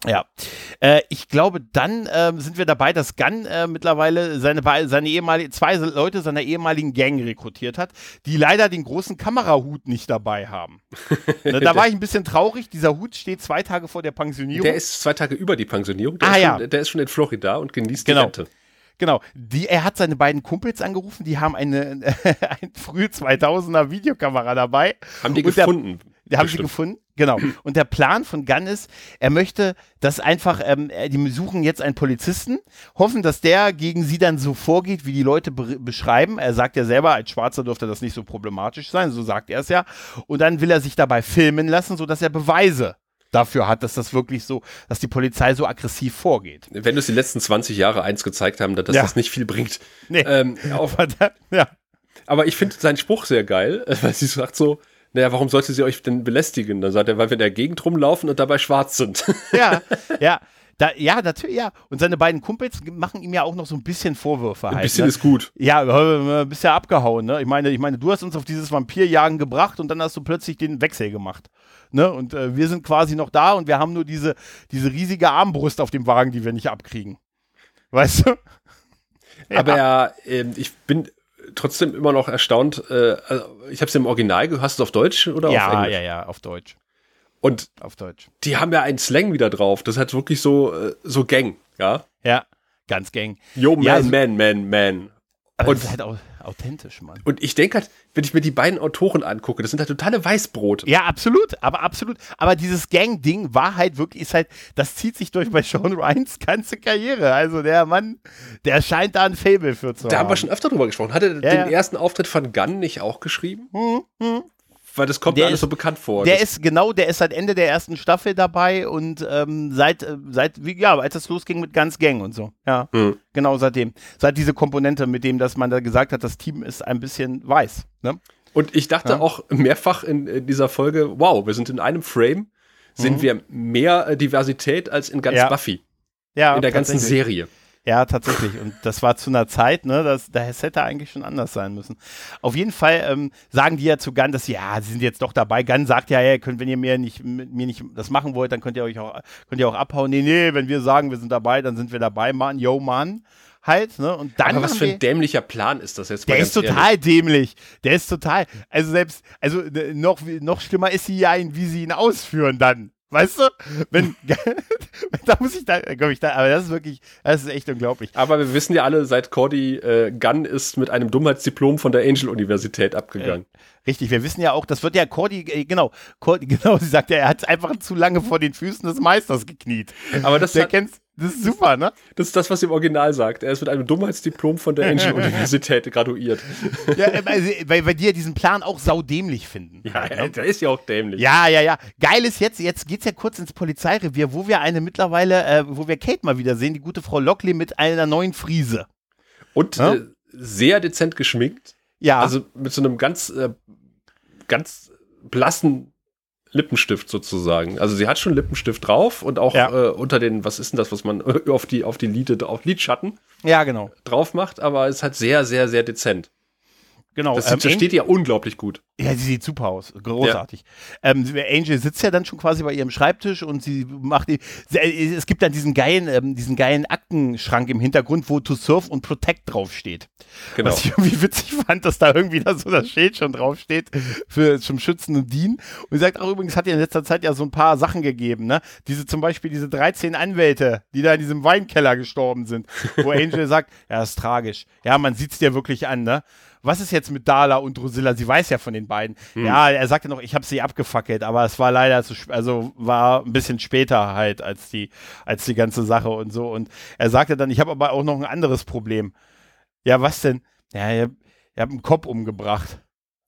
Ja, äh, ich glaube, dann ähm, sind wir dabei, dass Gunn äh, mittlerweile seine, seine ehemalige, zwei Leute seiner ehemaligen Gang rekrutiert hat, die leider den großen Kamerahut nicht dabei haben. ne, da war ich ein bisschen traurig. Dieser Hut steht zwei Tage vor der Pensionierung. Der ist zwei Tage über die Pensionierung. Der, Ah, ist, ja. schon, der ist schon in Florida und genießt Genau. die Rente. Genau. Die, er hat seine beiden Kumpels angerufen, die haben eine, ein früh 2000er Videokamera dabei. Haben die Und der- Die haben sie gefunden, genau. Und der Plan von Gunn ist, er möchte, dass einfach, ähm, äh, die suchen jetzt einen Polizisten, hoffen, dass der gegen sie dann so vorgeht, wie die Leute be beschreiben. Er sagt ja selber, als Schwarzer dürfte das nicht so problematisch sein, so sagt er es ja. Und dann will er sich dabei filmen lassen, sodass er Beweise dafür hat, dass das wirklich so, dass die Polizei so aggressiv vorgeht. Wenn uns die letzten 20 Jahre eins gezeigt haben, dass Ja. das nicht viel bringt. Nee. Ähm, auf, ja. aber ich finde seinen Spruch sehr geil, weil sie sagt so, naja, warum sollte sie euch denn belästigen? Dann sagt er, weil wir in der Gegend rumlaufen und dabei schwarz sind. ja, ja. Da, ja, natürlich, ja. Und seine beiden Kumpels machen ihm ja auch noch so ein bisschen Vorwürfe Ein halt. bisschen ne? ist gut. Ja, äh, bist ja abgehauen, ne? Ich meine, ich meine, du hast uns auf dieses Vampirjagen gebracht und dann hast du plötzlich den Wechsel gemacht. Ne? Und äh, wir sind quasi noch da und wir haben nur diese, diese riesige Armbrust auf dem Wagen, die wir nicht abkriegen. Weißt du? Aber ja, ähm, ich bin trotzdem immer noch erstaunt. Äh, also ich habe es im Original gehört. Hast du es auf Deutsch oder auf Ja, Englisch? ja, ja, auf Deutsch. Und Auf Deutsch. die haben ja einen Slang wieder drauf. Das hat wirklich so, äh, so Gang, ja? Ja, ganz gang. Yo, man, Ja, so- man, man, man. Aber Und- das ist halt auch authentisch, Mann. Und ich denke halt, wenn ich mir die beiden Autoren angucke, das sind halt totale Weißbrote. Ja, absolut, aber absolut. Aber dieses Gang-Ding war halt wirklich, ist halt, das zieht sich durch bei Sean Ryans ganze Karriere. Also der Mann, der scheint da ein Fable für zu Da haben. haben wir schon öfter drüber gesprochen. Hat er Ja, den ja. ersten Auftritt von Gunn nicht auch geschrieben? Hm, hm. Weil das kommt mir alles ist- so bekannt vor. Der das, ist genau, der ist seit Ende der ersten Staffel dabei und ähm, seit, äh, seit, wie, ja, als es losging mit ganz Gang und so. Ja, Hm. genau seitdem. Seit diese Komponente, mit dem, dass man da gesagt hat, das Team ist ein bisschen weiß. Ne? Und ich dachte Ja. auch mehrfach in, in dieser Folge, wow, wir sind in einem Frame, sind Mhm. wir mehr äh, Diversität als in ganz Ja. Buffy. Ja, in der ganzen. Serie. Ja, tatsächlich. Und das war zu einer Zeit, ne, das, das hätte eigentlich schon anders sein müssen. Auf jeden Fall ähm, sagen die ja zu Gunn, dass sie, ja, sie sind jetzt doch dabei. Gunn sagt ja, ja, könnt, wenn ihr mir nicht, mit mir nicht das machen wollt, dann könnt ihr euch auch, könnt ihr auch abhauen. Nee, nee, wenn wir sagen, wir sind dabei, dann sind wir dabei, Mann, yo, Mann. Halt, ne? Und dann Aber was für ein dämlicher Plan ist das jetzt Der ist total ehrlich. dämlich. Der ist total. Also selbst, also äh, noch, noch schlimmer ist sie ja, ein, wie sie ihn ausführen dann. Weißt du? Wenn, da muss ich da, glaube ich, da, aber das ist wirklich, das ist echt unglaublich. Aber wir wissen ja alle, seit Cordy äh, Gunn ist mit einem Dummheitsdiplom von der Angel-Universität abgegangen. Richtig, wir wissen ja auch, das wird ja Cordy, äh, genau, Cordy, genau, sie sagt ja, er hat einfach zu lange vor den Füßen des Meisters gekniet. Aber das Der hat, Das ist super, ne? Das ist das, was im Original sagt. Er ist mit einem Dummheitsdiplom von der Angel-Universität graduiert. Ja, äh, also, weil, weil die ja diesen Plan auch saudämlich finden. Ja, halt, ne? der ist ja auch dämlich. Ja, ja, ja. Geil ist jetzt, jetzt geht's ja kurz ins Polizeirevier, wo wir eine mittlerweile, äh, wo wir Kate mal wieder sehen, die gute Frau Lockley mit einer neuen Friese. Und Ja? äh, sehr dezent geschminkt. Ja, Also mit so einem ganz, äh, ganz blassen Lippenstift sozusagen. Also sie hat schon Lippenstift drauf und auch Ja. äh, unter den, was ist denn das, was man auf die, auf die Liede, auf Lidschatten ja, genau. drauf macht, aber es ist halt sehr, sehr, sehr dezent. Genau. Das, ähm, steht ja unglaublich gut. Ja, sie sieht super aus. Großartig. Ähm, Angel sitzt ja dann schon quasi bei ihrem Schreibtisch und sie macht die. Sie, äh, es gibt dann diesen geilen, ähm, diesen geilen Aktenschrank im Hintergrund, wo To Surf und Protect draufsteht. Genau. Was ich irgendwie witzig fand, dass da irgendwie da so das Schild schon draufsteht für zum Schützen und Dienen. Und sie sagt auch übrigens, hat ja in letzter Zeit ja so ein paar Sachen gegeben, ne? Diese zum Beispiel diese 13 Anwälte, die da in diesem Weinkeller gestorben sind, wo Angel sagt, ja, das ist tragisch. Ja, man sieht's dir wirklich an, ne? Was ist jetzt mit Dala und Drusilla? Sie weiß ja von den beiden. Ja, er sagte noch, ich habe sie abgefackelt, aber es war leider zu, sp- also war ein bisschen später halt als die, als die ganze Sache und so. Und er sagte dann, ich habe aber auch noch ein anderes Problem. Ja, was denn? Ja, ihr, ihr habt einen Kopf umgebracht.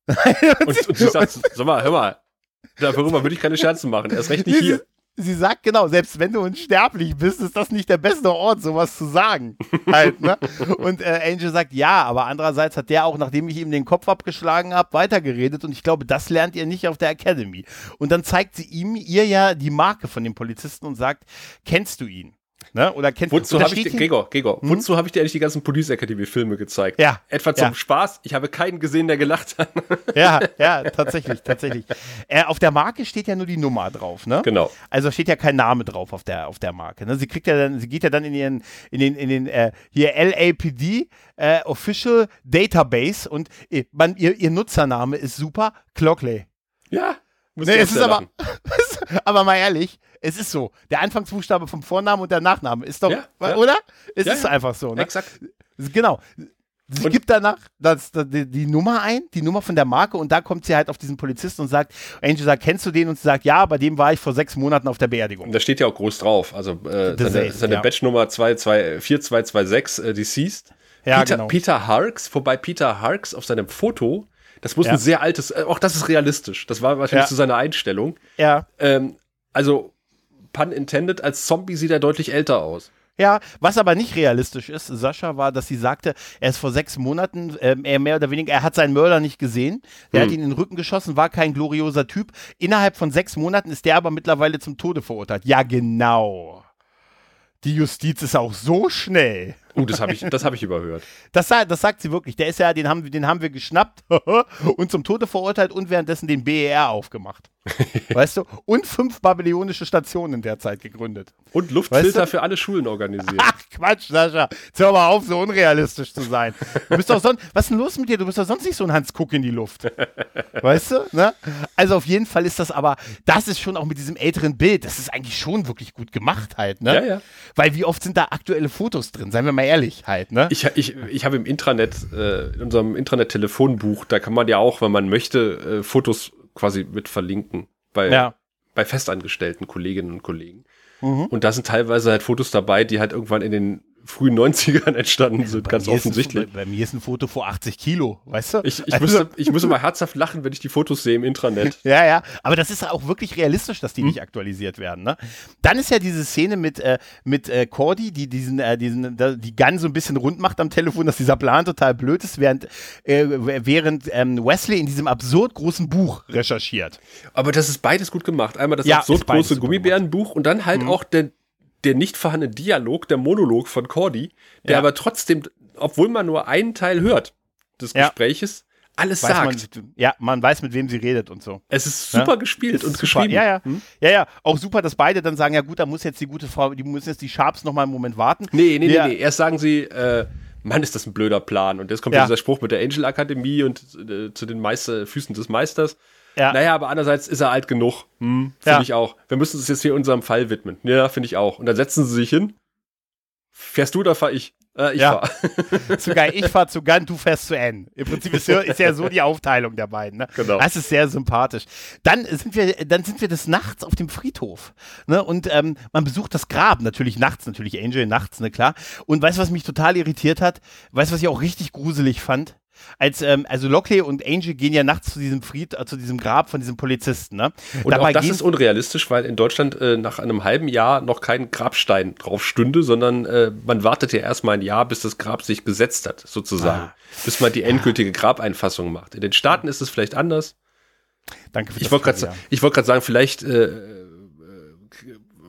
Und, und sie sagt, sag mal, hör mal, darüber würde ich keine Scherze machen. Er ist recht nicht hier. Sie sagt genau, selbst wenn du unsterblich bist, ist das nicht der beste Ort, sowas zu sagen. halt, ne? Und äh, Angel sagt, ja, aber andererseits hat der auch, nachdem ich ihm den Kopf abgeschlagen habe, weitergeredet und ich glaube, das lernt ihr nicht auf der Academy. Und dann zeigt sie ihm, ihr ja die Marke von dem Polizisten und sagt, kennst du ihn? Ne? Oder kennst Wozu habe ich dir, Gregor, Gregor, wozu habe ich dir eigentlich die ganzen Police Academy Filme gezeigt? Ja, Etwa zum ja. Spaß? Ich habe keinen gesehen, der gelacht hat. Ja, ja, tatsächlich, tatsächlich. Äh, auf der Marke steht ja nur die Nummer drauf, ne? genau. Also steht ja kein Name drauf auf der, auf der Marke. Ne? Sie kriegt ja dann, sie geht ja dann in ihren, in den, in den, äh, hier LAPD äh, Official Database und äh, man, ihr, ihr Nutzername ist super, Clockley. Ja. Muss Nee, ich es ist aber, aber mal ehrlich, es ist so. Der Anfangsbuchstabe vom Vornamen und der Nachname ist doch, Ja, ja. oder? Es Ja, ist einfach so, ne? Exakt. Genau. Sie Und- gibt danach das, das, die, die Nummer ein, die Nummer von der Marke, und da kommt sie halt auf diesen Polizisten und sagt, Angel sagt, kennst du den? Und sie sagt, ja, bei dem war ich vor sechs Monaten auf der Beerdigung. Und da steht ja auch groß drauf. Also äh, The seine, seine ja. Batchnummer 22 4226, äh, deceased. Ja, Peter, genau. Peter Harks, wobei Peter Harks auf seinem Foto, das muss Ja. ein sehr altes, äh, auch das ist realistisch. Das war wahrscheinlich Ja. zu seiner Einstellung. Ja. Ähm, also, pun intended, als Zombie sieht er deutlich älter aus. Ja, was aber nicht realistisch ist, Sascha, war, dass sie sagte, er ist vor sechs Monaten, ähm, er mehr oder weniger, er hat seinen Mörder nicht gesehen. Der Hm. hat ihn in den Rücken geschossen, war kein glorioser Typ. Innerhalb von sechs Monaten ist der aber mittlerweile zum Tode verurteilt. Ja, genau. Die Justiz ist auch so schnell. Uh, das habe ich, das hab ich überhört. Das, das sagt sie wirklich. Der ist ja, den haben, wir- den haben wir geschnappt und zum Tode verurteilt und währenddessen den BER aufgemacht. weißt du? Und fünf babylonische Stationen in der Zeit gegründet. Und Luftfilter Weißt du? für alle Schulen organisiert. Ach, Quatsch, Sascha. Jetzt hör mal auf, so unrealistisch zu sein. Du bist doch sonst, was ist denn los mit dir? Du bist doch sonst nicht so ein Hans Kuck in die Luft. Weißt du? Ne? Also auf jeden Fall ist das aber, das ist schon auch mit diesem älteren Bild, das ist eigentlich schon wirklich gut gemacht halt, ne? Ja, ja. Weil wie oft sind da aktuelle Fotos drin? Seien wir mal ehrlich halt, ne? Ich, ich, ich habe im Intranet, äh, in unserem Intranet-Telefonbuch, da kann man ja auch, wenn man möchte, äh, Fotos quasi mit verlinken. Bei, ja. bei festangestellten Kolleginnen und Kollegen. Mhm. Und da sind teilweise halt Fotos dabei, die halt irgendwann in den frühen 90ern entstanden sind, ganz mir ist ein- offensichtlich. bei, bei mir ist ein Foto vor 80 Kilo, weißt du? Ich, ich, Also- müsste, ich müsste mal herzhaft lachen, wenn ich die Fotos sehe im Intranet. Ja, ja, aber das ist auch wirklich realistisch, dass Hm. die nicht aktualisiert werden. Ne? Dann ist ja diese Szene mit, äh, mit äh, Cordy, die diesen, äh, diesen, die Gun so ein bisschen rund macht am Telefon, dass dieser Plan total blöd ist, während, äh, während ähm, Wesley in diesem absurd großen Buch recherchiert. Aber das ist beides gut gemacht. Einmal das Ja, absurd große Mhm. Gummibärenbuch und dann halt auch der, der nicht vorhandene Dialog, der Monolog von Cordy, der Ja. aber trotzdem, obwohl man nur einen Teil hört des Ja. Gespräches, alles Weiß sagt. man, ja, man weiß, mit wem sie redet und so. es ist super Ja. gespielt Ist und super. geschrieben. Ja, ja. Hm? Ja, ja. Auch super, dass beide dann sagen, ja gut, da muss jetzt die gute Frau, die müssen jetzt die Sharps noch mal einen Moment warten. Nee, nee, Ja. nee, nee. Erst sagen sie, äh, Mann, ist das ein blöder Plan. Und jetzt kommt Ja. dieser Spruch mit der Angel Akademie und äh, zu den Meister, Füßen des Meisters. Ja. Naja, aber andererseits ist er alt genug. Hm, finde Ja. ich auch. Wir müssen uns jetzt hier unserem Fall widmen. Ja, finde ich auch. Und dann setzen sie sich hin. Fährst du oder fahr ich? Äh, ich Ja. fahr. zu geil. Ich fahr zu Gun, du fährst zu N. Im Prinzip ist ja, ist ja so die Aufteilung der beiden. Ne? Genau. Das ist sehr sympathisch. Dann sind wir, dann sind wir des Nachts auf dem Friedhof. Ne? Und ähm, man besucht das Grab, natürlich nachts, natürlich Angel nachts, ne klar. Und weißt du, was mich total irritiert hat? Weißt du, was ich auch richtig gruselig fand? Als, ähm, also Lockley und Angel gehen ja nachts zu diesem Fried, äh, zu diesem Grab von diesem Polizisten, ne? Und auch das ist unrealistisch, weil in Deutschland äh, nach einem halben Jahr noch kein Grabstein drauf stünde, sondern äh, man wartet ja erstmal ein Jahr, bis das Grab sich gesetzt hat, sozusagen. Ah. Bis man die endgültige Grabeinfassung macht. In den Staaten ist es vielleicht anders. Danke für Ich wollte gerade Trivia. ich wollte gerade sagen, vielleicht äh, äh,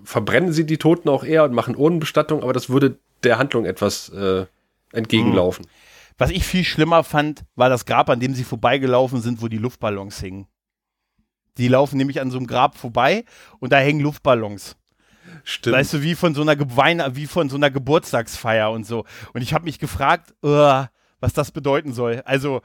verbrennen sie die Toten auch eher und machen Urnenbestattung, aber das würde der Handlung etwas äh, entgegenlaufen. Was ich viel schlimmer fand, war das Grab, an dem sie vorbeigelaufen sind, wo die Luftballons hingen. Die laufen nämlich an so einem Grab vorbei und da hängen Luftballons. Stimmt. Weißt du, wie von so einer Geweine, wie von so einer Geburtstagsfeier und so. Und ich habe mich gefragt, uh, was das bedeuten soll. Also,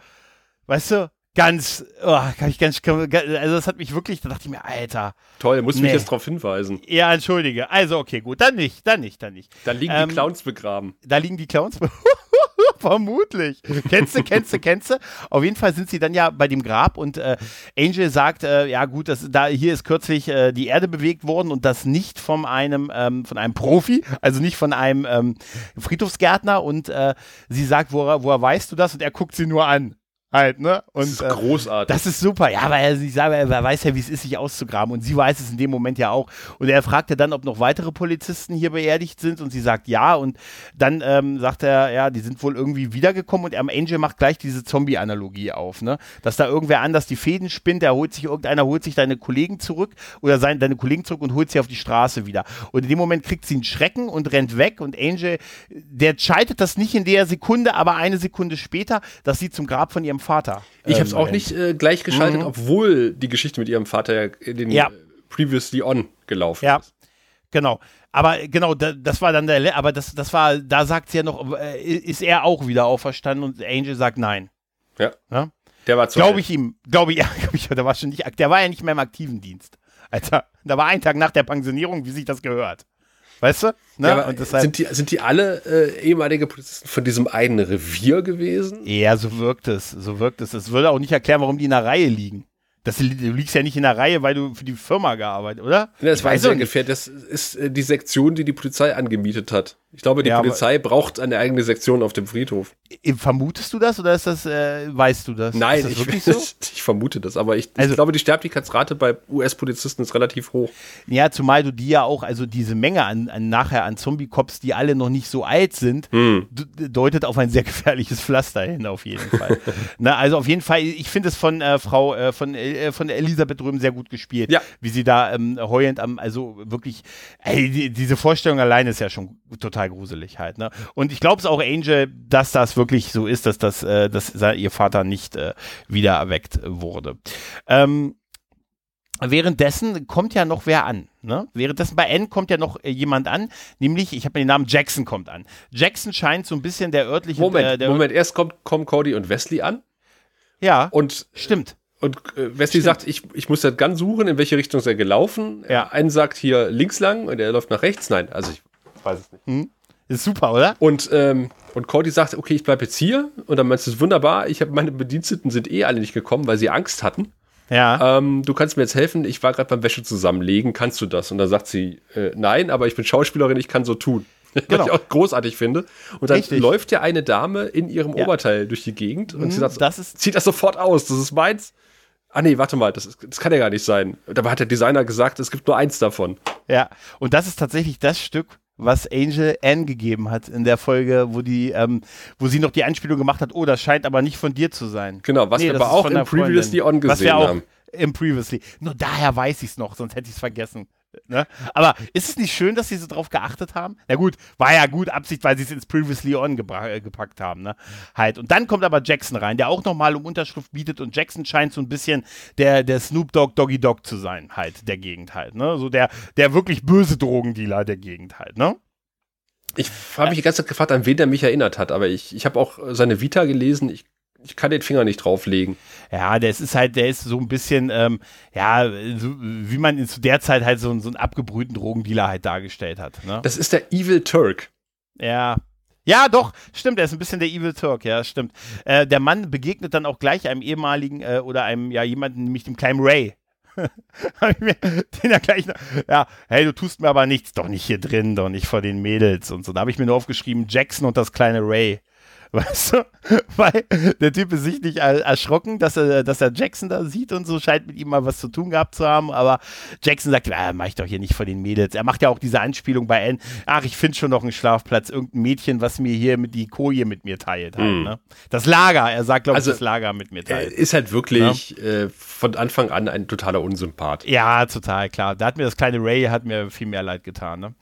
weißt du, ganz, uh, kann ich ganz, also das hat mich wirklich, da dachte ich mir, Alter, Toll, muss Nee. mich jetzt darauf hinweisen. ja, entschuldige. Also, okay, gut, dann nicht, dann nicht, dann nicht. Da liegen Ähm, die Clowns begraben. Da liegen die Clowns. Vermutlich. Kennst du, kennst du, kennst du? Auf jeden Fall sind sie dann ja bei dem Grab und äh, Angel sagt, äh, ja gut, das, da, hier ist kürzlich äh, die Erde bewegt worden und das nicht von einem, ähm, von einem Profi, also nicht von einem ähm, Friedhofsgärtner und äh, sie sagt, woher, woher weißt du das? Und er guckt sie nur an. Halt, ne? Und, Das ist äh, großartig. das ist super, ja, weil er, ich sage, er weiß ja, wie es ist, sich auszugraben. Und sie weiß es in dem Moment ja auch. Und er fragte dann, ob noch weitere Polizisten hier beerdigt sind. Und sie sagt ja. Und dann ähm, sagt er, ja, die sind wohl irgendwie wiedergekommen. Und am Angel macht gleich diese Zombie-Analogie auf, ne? Dass da irgendwer anders die Fäden spinnt. Der holt sich, irgendeiner holt sich deine Kollegen zurück oder sein, deine Kollegen zurück und holt sie auf die Straße wieder. Und in dem Moment kriegt sie einen Schrecken und rennt weg. Und Angel, der schaltet das nicht in der Sekunde, aber eine Sekunde später, dass sie zum Grab von ihrem Vater. Ich habe ähm, es auch rennt. nicht äh, gleich geschaltet, obwohl die Geschichte mit ihrem Vater ja in den Ja. Previously On gelaufen Ja. ist. Genau. Aber genau, da, das war dann der, aber das, das war, da sagt sie ja noch, äh, ist er auch wieder auferstanden und Angel sagt nein. Ja. Ja? Der war zu Glaube alt. ich ihm, glaube ich, ja, glaub ich, der war schon nicht, der war ja nicht mehr im aktiven Dienst. Alter, da war ein Tag nach der Pensionierung, wie sich das gehört. Weißt du? Ne? Ja, deshalb, sind, die, sind die alle äh, ehemalige Polizisten von diesem einen Revier gewesen? ja, so wirkt es, so wirkt es. Das würde auch nicht erklären, warum die in der Reihe liegen. Das, du liegst ja nicht in der Reihe, weil du für die Firma gearbeitet, oder? Ja, das Ich war weiß sehr ungefähr. Das ist äh, die Sektion, die die Polizei angemietet hat. Ich glaube, die Ja, Polizei braucht eine eigene Sektion auf dem Friedhof. Vermutest du das oder ist das, äh, weißt du das? Nein, das ich, wirklich so? ich vermute das, aber ich, Also- ich glaube, die Sterblichkeitsrate bei US-Polizisten ist relativ hoch. Ja, zumal du die ja auch, also diese Menge an, an nachher an Zombie-Cops, die alle noch nicht so alt sind, Hm. deutet auf ein sehr gefährliches Pflaster hin, auf jeden Fall. Na, also auf jeden Fall, ich finde es von äh, Frau, äh, von, äh, von Elisabeth Röhm sehr gut gespielt. Ja. Wie sie da ähm, heulend am, also wirklich, ey, die, diese Vorstellung allein ist ja schon total gruselig halt, ne? Und ich glaube es auch Angel, dass das wirklich so ist, dass das, äh, dass ihr Vater nicht äh, wieder erweckt wurde. Ähm, Währenddessen kommt ja noch wer an. Ne? Währenddessen bei N kommt ja noch äh, jemand an, nämlich, ich habe mir den Namen Jackson kommt an. Jackson scheint so ein bisschen der örtliche. Moment, äh, der, Moment, erst kommt, kommen Cody und Wesley an Ja, und, stimmt. und äh, Wesley sagt, ich, ich muss das Gun suchen, in welche Richtung ist er gelaufen. Ja. Einen sagt hier links lang und er läuft nach rechts. Nein, also ich weiß es nicht. Ist super, oder? Und, ähm, und Cody sagt, okay, ich bleibe jetzt hier. Und dann meinst du, es ist wunderbar, ich habe meine Bediensteten sind eh alle nicht gekommen, weil sie Angst hatten. Ja. Ähm, du kannst mir jetzt helfen, ich war gerade beim Wäsche zusammenlegen, kannst du das? Und dann sagt sie, äh, nein, aber ich bin Schauspielerin, ich kann so tun. Genau. Was ich auch großartig finde. Und dann Richtig. läuft ja eine Dame in ihrem Ja. Oberteil durch die Gegend und sie Mhm, sagt, das ist- zieht das sofort aus, das ist meins. Ah nee, warte mal, das, ist, das kann ja gar nicht sein. Dabei hat der Designer gesagt, es gibt nur eins davon. Ja. Und das ist tatsächlich das Stück, was Angel Ann gegeben hat in der Folge, wo die, ähm, wo sie noch die Anspielung gemacht hat, oh, das scheint aber nicht von dir zu sein. Genau, was wir das aber auch der Previously. On Was wir gesehen auch haben. im Previously. Nur daher weiß ich es noch, sonst hätte ich es vergessen. Ne? Aber ist es nicht schön, dass sie so drauf geachtet haben? Na gut, war ja gut Absicht, weil sie es ins Previously On äh, gepackt haben. Ne? Halt. Und dann kommt aber Jackson rein, der auch nochmal um Unterschrift bietet und Jackson scheint so ein bisschen der, der Snoop Dogg Doggy Dog zu sein, halt, der Gegend halt. Ne? So der, der wirklich böse Drogendealer der Gegend halt. Ne? Ich habe mich die ganze Zeit gefragt, an wen der mich erinnert hat, aber ich, ich habe auch seine Vita gelesen. Ich, ich kann den Finger nicht drauflegen. Ja, der ist halt, der ist so ein bisschen, ähm, ja, so, wie man ihn zu der Zeit halt so, so einen abgebrühten Drogendealer halt dargestellt hat. Ne? Das ist der Evil Turk. Ja, Ja, doch, stimmt, er ist ein bisschen der Evil Turk, ja, stimmt. Äh, der Mann begegnet dann auch gleich einem ehemaligen äh, oder einem, ja, jemanden, nämlich dem kleinen Ray. den ja gleich, noch, ja, hey, du tust mir aber nichts, doch nicht hier drin, doch nicht vor den Mädels und so. Da habe ich mir nur aufgeschrieben, Jackson und das kleine Ray. Weißt du? Weil der Typ ist sichtlich erschrocken, dass er, dass er Jackson da sieht und so, scheint mit ihm mal was zu tun gehabt zu haben. Aber Jackson sagt, ah, mach ich doch hier nicht vor den Mädels. Er macht ja auch diese Anspielung bei Anne, ach, ich finde schon noch einen Schlafplatz, irgendein Mädchen, was mir hier mit die Koje mit mir teilt. Halt, mm. ne? Das Lager, er sagt, glaube ich, also, das Lager mit mir teilt. Ist halt wirklich ja? äh, von Anfang an ein totaler Unsympath. Ja, total, klar. Da hat mir das kleine Ray, hat mir viel mehr leid getan. Ne?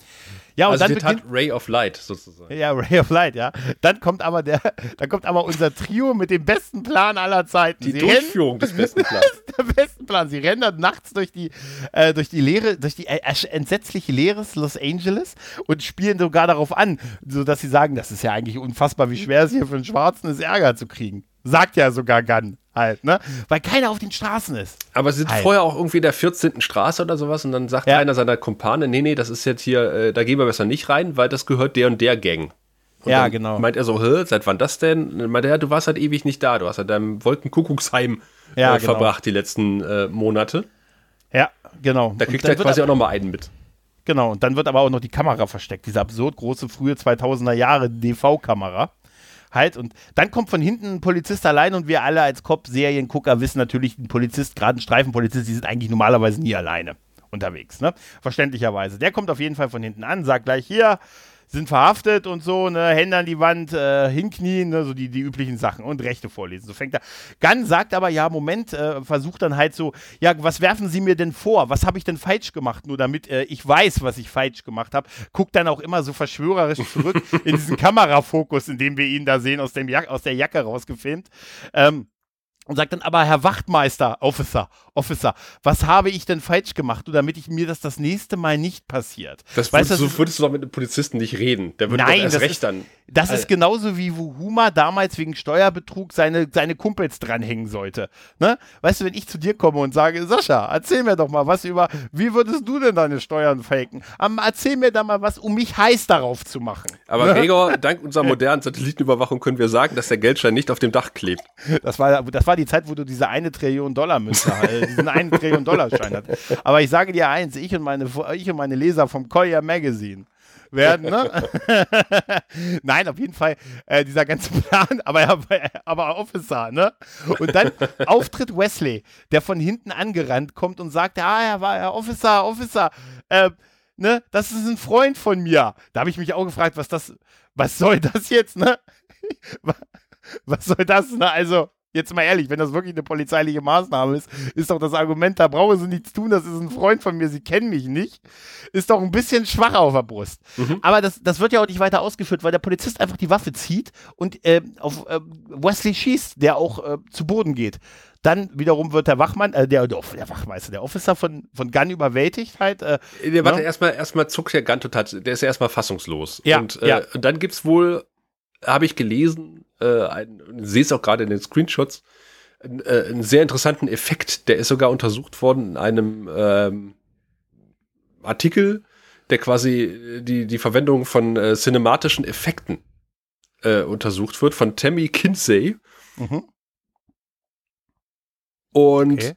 Ja, und also dann beginnt, Ray of Light sozusagen. Ja, Ray of Light, ja. Dann kommt aber der, dann kommt aber unser Trio mit dem besten Plan aller Zeiten. Die Sie Durchführung rennen, des besten Plans. der besten Plan. Sie rennen dann nachts durch die, äh, durch die Leere, durch die äh, entsetzliche leeres Los Angeles und spielen sogar darauf an, sodass sie sagen, das ist ja eigentlich unfassbar, wie schwer es hier für einen Schwarzen ist, Ärger zu kriegen. Sagt ja sogar Gunn halt, ne? Weil keiner auf den Straßen ist. Aber sie sind halt. vorher auch irgendwie in der 14. Straße oder sowas und dann sagt ja. einer seiner Kumpane, nee, nee, das ist jetzt hier, äh, da gehen wir besser nicht rein, weil das gehört der und der Gang. Und ja, genau. Meint er so, Hä, seit wann das denn? Meint er, du warst halt ewig nicht da, du hast halt deinem Wolkenkuckucksheim äh, ja, genau. verbracht die letzten äh, Monate. Ja, genau. Da kriegt er quasi auch nochmal einen mit. Genau, und dann wird aber auch noch die Kamera versteckt, diese absurd große frühe 2000er Jahre DV-Kamera halt. Und dann kommt von hinten ein Polizist allein und wir alle als Cop-Seriengucker wissen natürlich, ein Polizist, gerade ein Streifenpolizist, die sind eigentlich normalerweise nie alleine unterwegs, ne? Verständlicherweise. Der kommt auf jeden Fall von hinten an, sagt gleich hier, sind verhaftet und so, ne, Hände an die Wand, äh, hinknien, ne, so die, die üblichen Sachen und Rechte vorlesen. So fängt er. Gunn sagt aber, ja, Moment, äh, versucht dann halt so, ja, was werfen Sie mir denn vor? Was habe ich denn falsch gemacht? Nur damit äh, ich weiß, was ich falsch gemacht habe. Guckt dann auch immer so verschwörerisch zurück in diesen Kamerafokus, in dem wir ihn da sehen, aus, dem ja aus der Jacke rausgefilmt. Ähm, und sagt dann aber, Herr Wachtmeister, Officer, Officer, was habe ich denn falsch gemacht, nur damit ich mir das das nächste Mal nicht passiert? Das weißt, würdest, so würdest du doch mit einem Polizisten nicht reden. Der würde Nein, erst recht ist, dann. Das ist genauso wie wo Huma damals wegen Steuerbetrug seine, seine Kumpels dranhängen sollte. Ne? Weißt du, wenn ich zu dir komme und sage, Sascha, erzähl mir doch mal was über, wie würdest du denn deine Steuern faken? Um, erzähl mir da mal was, um mich heiß darauf zu machen. Aber ne? Gregor, dank unserer modernen Satellitenüberwachung können wir sagen, dass der Geldschein nicht auf dem Dach klebt. Das war, das war die Zeit, wo du diese eine Trillion Dollar Münze, halt, diesen einen Trillion Dollar Schein hast. Aber ich sage dir eins, ich und meine, ich und meine Leser vom Collier Magazine, werden. Ne? Nein, auf jeden Fall äh, dieser ganze Plan, aber, aber Officer, ne? Und dann auftritt Wesley, der von hinten angerannt kommt und sagt, ah, er war ja Officer, Officer, äh, ne? Das ist ein Freund von mir. Da habe ich mich auch gefragt, was das, was soll das jetzt, ne? Was soll das, ne? Also, Jetzt mal ehrlich, wenn das wirklich eine polizeiliche Maßnahme ist, ist doch das Argument, da brauchen sie nichts tun, das ist ein Freund von mir, sie kennen mich nicht, ist doch ein bisschen schwach auf der Brust. Mhm. Aber das, das wird ja auch nicht weiter ausgeführt, weil der Polizist einfach die Waffe zieht und äh, auf äh, Wesley schießt, der auch äh, zu Boden geht. Dann wiederum wird der Wachmann, äh, der, der, Wachmeister, der Officer von, von Gunn überwältigt halt. Äh, der, warte, ne? erstmal, erstmal zuckt der Gunn total, der ist ja erstmal fassungslos. Ja, und, äh, ja. und dann gibt's wohl, habe ich gelesen, äh, ein, sehe es auch gerade in den Screenshots, äh, einen sehr interessanten Effekt. Der ist sogar untersucht worden in einem ähm, Artikel, der quasi die, die Verwendung von äh, cinematischen Effekten äh, untersucht wird, von Tammy Kinsey. Mhm. Und okay.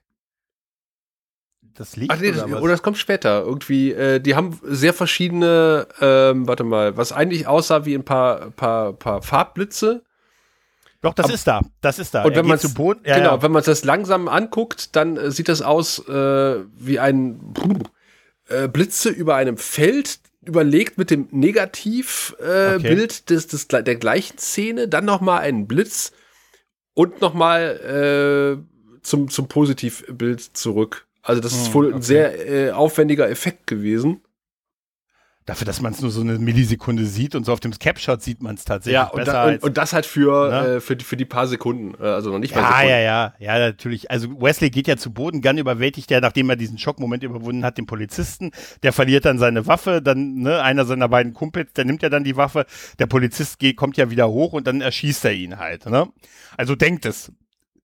Das liegt Ach, nee, das, oder, oder das kommt später. Irgendwie, äh, die haben sehr verschiedene, ähm, warte mal, was eigentlich aussah wie ein paar, paar, paar Farbblitze doch, das Aber, ist da. Das ist da. Und er wenn man zu Boden, ja, genau, ja. wenn man das langsam anguckt, dann äh, sieht das aus äh, wie ein äh, Blitze über einem Feld überlegt mit dem Negativbild äh, okay. des, des, der gleichen Szene, dann noch mal ein Blitz und noch mal äh, zum, zum Positivbild zurück. Also das ist hm, wohl okay. ein sehr äh, aufwendiger Effekt gewesen dafür, dass man es nur so eine Millisekunde sieht und so auf dem Capshot sieht man es tatsächlich ja, und besser. Da, und, und, das halt für, ne? äh, für, für die paar Sekunden, äh, also noch nicht mal ja, Sekunden. Ja, ja, ja, natürlich. Also Wesley geht ja zu Boden, Gunn überwältigt ja, nachdem er diesen Schockmoment überwunden hat, den Polizisten. Der verliert dann seine Waffe, dann ne, einer seiner beiden Kumpels, der nimmt ja dann die Waffe. Der Polizist geht, kommt ja wieder hoch und dann erschießt er ihn halt. Ne? Also denkt es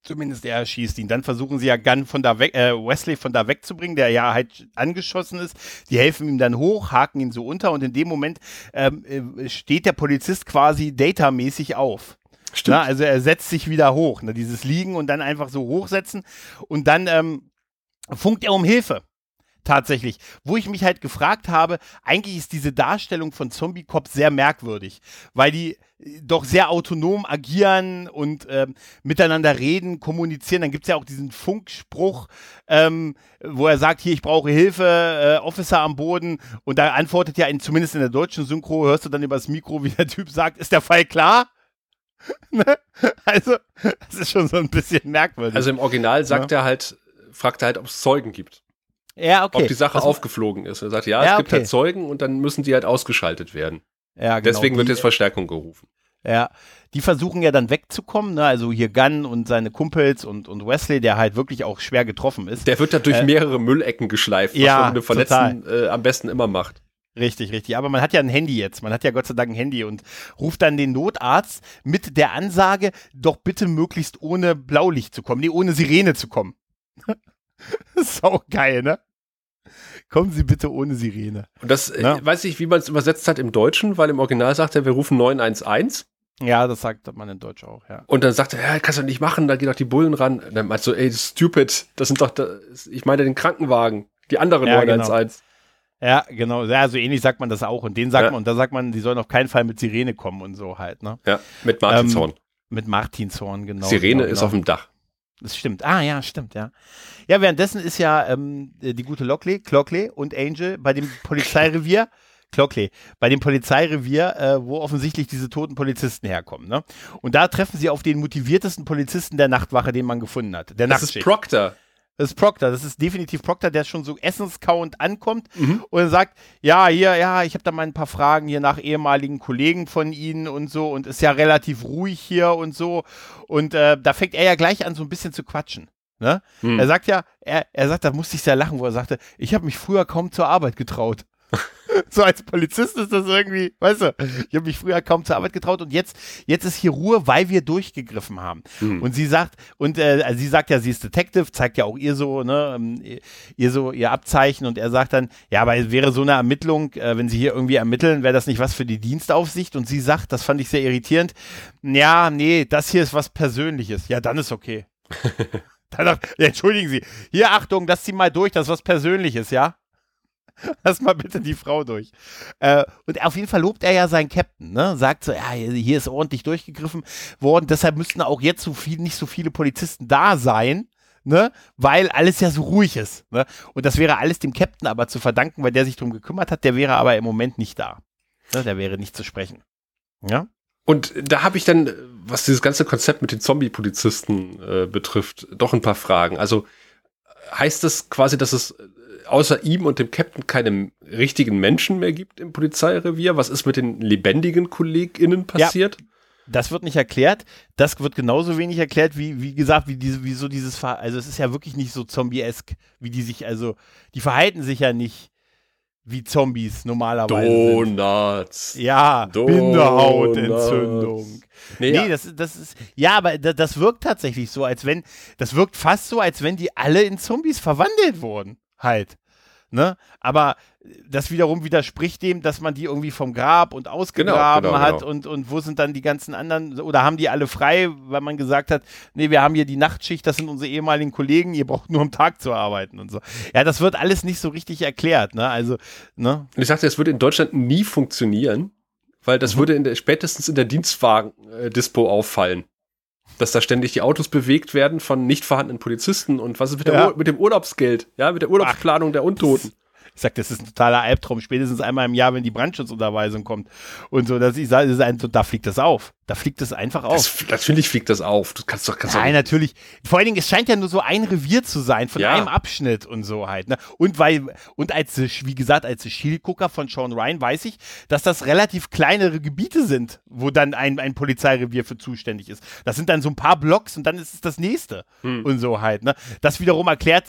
Zumindest er schießt ihn. Dann versuchen sie ja Gunn von da weg, äh, Wesley von da wegzubringen, der ja halt angeschossen ist. Die helfen ihm dann hoch, haken ihn so unter und in dem Moment ähm, äh, steht der Polizist quasi datamäßig auf. Stimmt. Na, also er setzt sich wieder hoch, ne, dieses Liegen und dann einfach so hochsetzen und dann ähm, funkt er um Hilfe tatsächlich. Wo ich mich halt gefragt habe, eigentlich ist diese Darstellung von Zombie Cop sehr merkwürdig, weil die äh, doch sehr autonom agieren und ähm, miteinander reden, kommunizieren. Dann gibt es ja auch diesen Funkspruch, ähm, wo er sagt, hier, ich brauche Hilfe, äh, Officer am Boden. Und da antwortet ja, in, zumindest in der deutschen Synchro, hörst du dann übers Mikro, wie der Typ sagt, ist der Fall klar? Ne? also, das ist schon so ein bisschen merkwürdig. Also im Original sagt ja. er halt, fragt er halt, ob es Zeugen gibt. Ja, okay. Ob die Sache also, aufgeflogen ist. Er sagt, ja, Ja, es gibt okay. halt Zeugen und dann müssen die halt ausgeschaltet werden. ja, genau, Deswegen wird jetzt Verstärkung gerufen. Ja, die versuchen ja dann wegzukommen, ne? also hier Gunn und seine Kumpels und, und Wesley, der halt wirklich auch schwer getroffen ist. Der wird da durch Äh, mehrere Müllecken geschleift, was ja, man mit Verletzten äh, am besten immer macht. Richtig, richtig. Aber man hat ja ein Handy jetzt. Man hat ja Gott sei Dank ein Handy und ruft dann den Notarzt mit der Ansage, doch bitte möglichst ohne Blaulicht zu kommen. Nee, ohne Sirene zu kommen. Sau geil, ne? Kommen Sie bitte ohne Sirene. Und das äh, Ja. weiß ich, wie man es übersetzt hat im Deutschen, weil im Original sagt er, wir rufen 911 Ja, das sagt man in Deutsch auch, ja. und dann sagt er, ja, kannst du nicht machen, da gehen doch die Bullen ran. Und dann meinst du, ey, stupid, das sind doch, das, ich meine den Krankenwagen, die andere Ja, genau. 911. Ja, genau. Ja, so ähnlich sagt man das auch. Und den sagt Ja. man, und da sagt man, die sollen auf keinen Fall mit Sirene kommen und so halt, ne? Ja, mit Martinshorn. Mit Martinshorn, genau. Sirene genau, ist genau. auf dem Dach. Das stimmt. Ah, ja, stimmt, ja. Ja, währenddessen ist ja ähm, die gute Lockley, Clockley und Angel bei dem Polizeirevier, Clockley, bei dem Polizeirevier, äh, wo offensichtlich diese toten Polizisten herkommen. Ne? Und da treffen sie auf den motiviertesten Polizisten der Nachtwache, den man gefunden hat. Der Das ist. Proctor. Das ist Proctor, das ist definitiv Proctor, der schon so essenskauend ankommt Mhm. und sagt, ja, hier, ja, ich habe da mal ein paar Fragen hier nach ehemaligen Kollegen von Ihnen und so und ist ja relativ ruhig hier und so. Und äh, da fängt er ja gleich an, so ein bisschen zu quatschen. Ne? Hm. Er sagt ja, er, er sagt, da musste ich sehr lachen, wo er sagte, ich habe mich früher kaum zur Arbeit getraut. so als Polizist ist das irgendwie, weißt du, ich habe mich früher kaum zur Arbeit getraut und jetzt, jetzt ist hier Ruhe, weil wir durchgegriffen haben. Hm. Und sie sagt, und äh, also sie sagt ja, sie ist Detective, zeigt ja auch ihr so, ne, ähm, ihr so ihr Abzeichen und er sagt dann, ja, aber es wäre so eine Ermittlung, äh, wenn sie hier irgendwie ermitteln, wäre das nicht was für die Dienstaufsicht? Und sie sagt, das fand ich sehr irritierend, ja, nee, das hier ist was Persönliches. Ja, dann ist okay. dann dachte, ja, entschuldigen Sie, hier Achtung, lass sie mal durch, das ist was Persönliches, ja? Lass mal bitte die Frau durch. Äh, und auf jeden Fall lobt er ja seinen Captain, ne? Sagt so, ja, hier ist ordentlich durchgegriffen worden, deshalb müssten auch jetzt so viel, nicht so viele Polizisten da sein, ne? Weil alles ja so ruhig ist, ne? Und das wäre alles dem Captain aber zu verdanken, weil der sich drum gekümmert hat, der wäre aber im Moment nicht da. Ne? Der wäre nicht zu sprechen. Ja? Und da habe ich dann, was dieses ganze Konzept mit den Zombie-Polizisten äh, betrifft, doch ein paar Fragen. Also heißt das quasi, dass es außer ihm und dem Captain keine richtigen Menschen mehr gibt im Polizeirevier? Was ist mit den lebendigen KollegInnen passiert? Das wird nicht erklärt. Das wird genauso wenig erklärt, wie, wie gesagt, wie diese, wie so dieses, Ver also es ist ja wirklich nicht so zombie-esk, wie die sich, also, die verhalten sich ja nicht wie Zombies normalerweise. sind. Donuts. Ja, Donuts. Bindehautentzündung. Nee, Nee, ja. das, das ist, ja, aber da- das wirkt tatsächlich so, als wenn, das wirkt fast so, als wenn die alle in Zombies verwandelt wurden. Halt. Ne? Aber das wiederum widerspricht dem, dass man die irgendwie vom Grab und ausgegraben genau, hat genau. und, und wo sind dann die ganzen anderen, oder haben die alle frei, weil man gesagt hat, nee, wir haben hier die Nachtschicht, das sind unsere ehemaligen Kollegen, ihr braucht nur am Tag zu arbeiten und so. Ja, das wird alles nicht so richtig erklärt, ne? Also, ne? Ich sagte, es würde in Deutschland nie funktionieren, weil Mhm. das würde in der, spätestens in der Dienstwagen-Dispo auffallen. Dass da ständig die Autos bewegt werden von nicht vorhandenen Polizisten und was ist mit, Ja. Mit dem Urlaubsgeld, ja, mit der Urlaubsplanung der Untoten. Ich sag, das ist ein totaler Albtraum, spätestens einmal im Jahr, wenn die Brandschutzunterweisung kommt. Und so, dass ich sage, das ist ein, so, da fliegt das auf. Da fliegt das einfach auf. Das, natürlich fliegt das auf. Du kannst doch, kannst doch Nein, natürlich. Vor allen Dingen, es scheint ja nur so ein Revier zu sein, von Ja. einem Abschnitt und so halt. Ne? Und weil, und als, wie gesagt, als Schielgucker von Sean Ryan weiß ich, dass das relativ kleinere Gebiete sind, wo dann ein, ein Polizeirevier für zuständig ist. Das sind dann so ein paar Blocks und dann ist es das nächste Hm. und so halt. Ne? Das wiederum erklärt,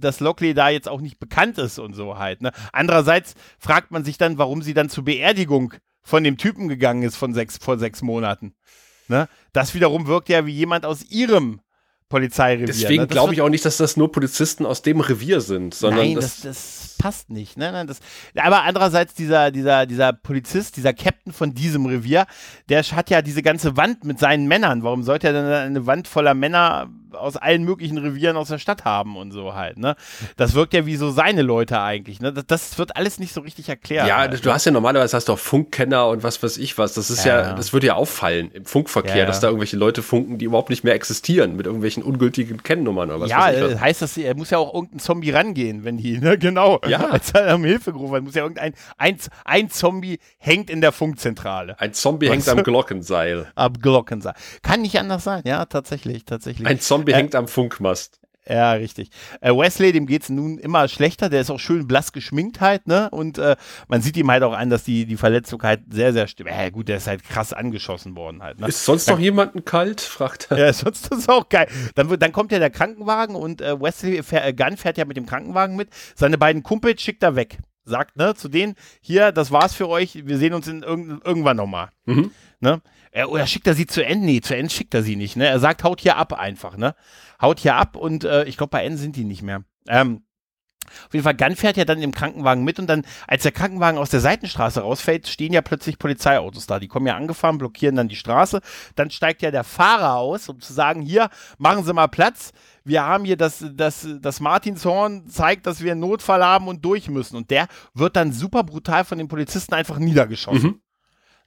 dass Lockley da jetzt auch nicht bekannt ist und so halt. Ne? Andererseits fragt man sich dann, warum sie dann zur Beerdigung von dem Typen gegangen ist von sechs, vor sechs Monaten. Ne? Das wiederum wirkt ja wie jemand aus ihrem Polizeirevier. Deswegen ne? Glaube ich auch nicht, dass das nur Polizisten aus dem Revier sind, sondern Nein, das, das, das passt nicht. Ne? Nein, das, aber andererseits, dieser, dieser, dieser Polizist, dieser Captain von diesem Revier, der hat ja diese ganze Wand mit seinen Männern. Warum sollte er denn eine Wand voller Männer aus allen möglichen Revieren aus der Stadt haben und so halt? Ne? Das wirkt ja wie so seine Leute eigentlich. Ne? Das, das wird alles nicht so richtig erklärt. ja, halt, du hast ja normalerweise hast du auch Funkkenner und was weiß ich was. Das ist ja, Ja, das würde ja auffallen im Funkverkehr, Ja, dass da irgendwelche Leute funken, die überhaupt nicht mehr existieren, mit irgendwelchen ungültigen Kennnummern oder was ja, weiß ich äh, was. heißt das, er muss ja auch irgendein Zombie rangehen, wenn die, ne, genau. Ja. Als er um Hilfe gerufen hat, muss ja irgendein, ein, ein Zombie hängt in der Funkzentrale. Ein Zombie hängt Was? am Glockenseil. Ab Glockenseil. Kann nicht anders sein, ja, tatsächlich, tatsächlich. Ein Zombie Äh, hängt am Funkmast. Ja, richtig. Äh, Wesley, dem geht's nun immer schlechter. Der ist auch schön blass geschminkt halt, ne? Und äh, man sieht ihm halt auch an, dass die, die Verletzung halt sehr, sehr stimmt. Äh, gut, der ist halt krass angeschossen worden halt, ne? Ist sonst noch jemanden kalt? fragt er. Ja, sonst ist es auch geil. Dann, dann kommt ja der Krankenwagen und äh, Wesley fähr, äh, Gunn fährt ja mit dem Krankenwagen mit. Seine beiden Kumpels schickt er weg. Sagt, ne, zu denen, hier, das war's für euch, wir sehen uns in irgend, irgendwann nochmal. Mhm. Ne? Er, oder schickt er sie zu Ende? Nee, zu Ende schickt er sie nicht. Ne? Er sagt, haut hier ab einfach. Ne? Haut hier ab und äh, ich glaube, bei Ende sind die nicht mehr. Ähm, auf jeden Fall, Gunn fährt ja dann im Krankenwagen mit und dann, als der Krankenwagen aus der Seitenstraße rausfällt, stehen ja plötzlich Polizeiautos da. Die kommen ja angefahren, blockieren dann die Straße. Dann steigt ja der Fahrer aus, um zu sagen, hier, machen Sie mal Platz. Wir haben hier das, das, das Martinshorn zeigt, dass wir einen Notfall haben und durch müssen. Und der wird dann super brutal von den Polizisten einfach niedergeschossen. Mhm.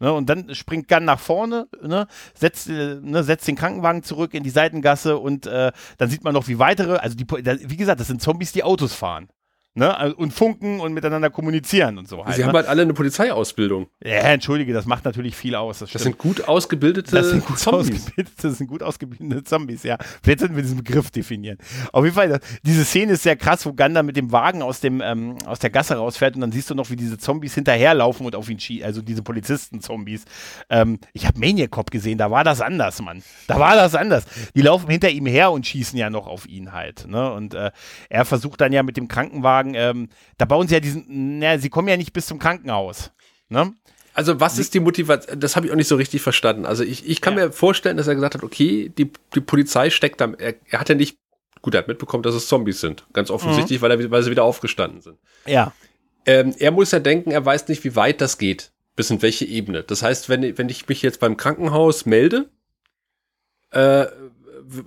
Ne, und dann springt Gunn nach vorne, ne, setzt, äh, ne, setzt den Krankenwagen zurück in die Seitengasse und äh, dann sieht man noch, wie weitere, also die, wie gesagt, das sind Zombies, die Autos fahren. Ne, also- und funken und miteinander kommunizieren und so halt. Sie haben ne? halt alle eine Polizeiausbildung. ja, entschuldige, das macht natürlich viel aus. Das, Das sind gut ausgebildete Das sind gut Zombies. ausgebildete, das sind gut ausgebildete Zombies, ja. Vielleicht sollten wir diesen Begriff definieren. Auf jeden Fall, diese Szene ist sehr krass, wo Ganda mit dem Wagen aus, dem, ähm, aus der Gasse rausfährt und dann siehst du noch, wie diese Zombies hinterherlaufen und auf ihn schießen, also diese Polizisten-Zombies. Ähm, ich habe Maniac Cop gesehen, da war das anders, Mann. Da war das anders. Die laufen hinter ihm her und schießen ja noch auf ihn halt. Ne? Und äh, er versucht dann ja mit dem Krankenwagen, ähm, da bauen sie ja diesen, naja, sie kommen ja nicht bis zum Krankenhaus. Ne? Also was ist die Motivation? Das habe ich auch nicht so richtig verstanden. Also ich, ich kann Ja. mir vorstellen, dass er gesagt hat, okay, die, die Polizei steckt da. Er, er hat ja nicht, gut, er hat mitbekommen, dass es Zombies sind. Ganz offensichtlich, weil, er, weil sie wieder aufgestanden sind. Ja. Ähm, er muss ja denken, er weiß nicht, wie weit das geht. Bis in welche Ebene. Das heißt, wenn, wenn ich mich jetzt beim Krankenhaus melde, äh,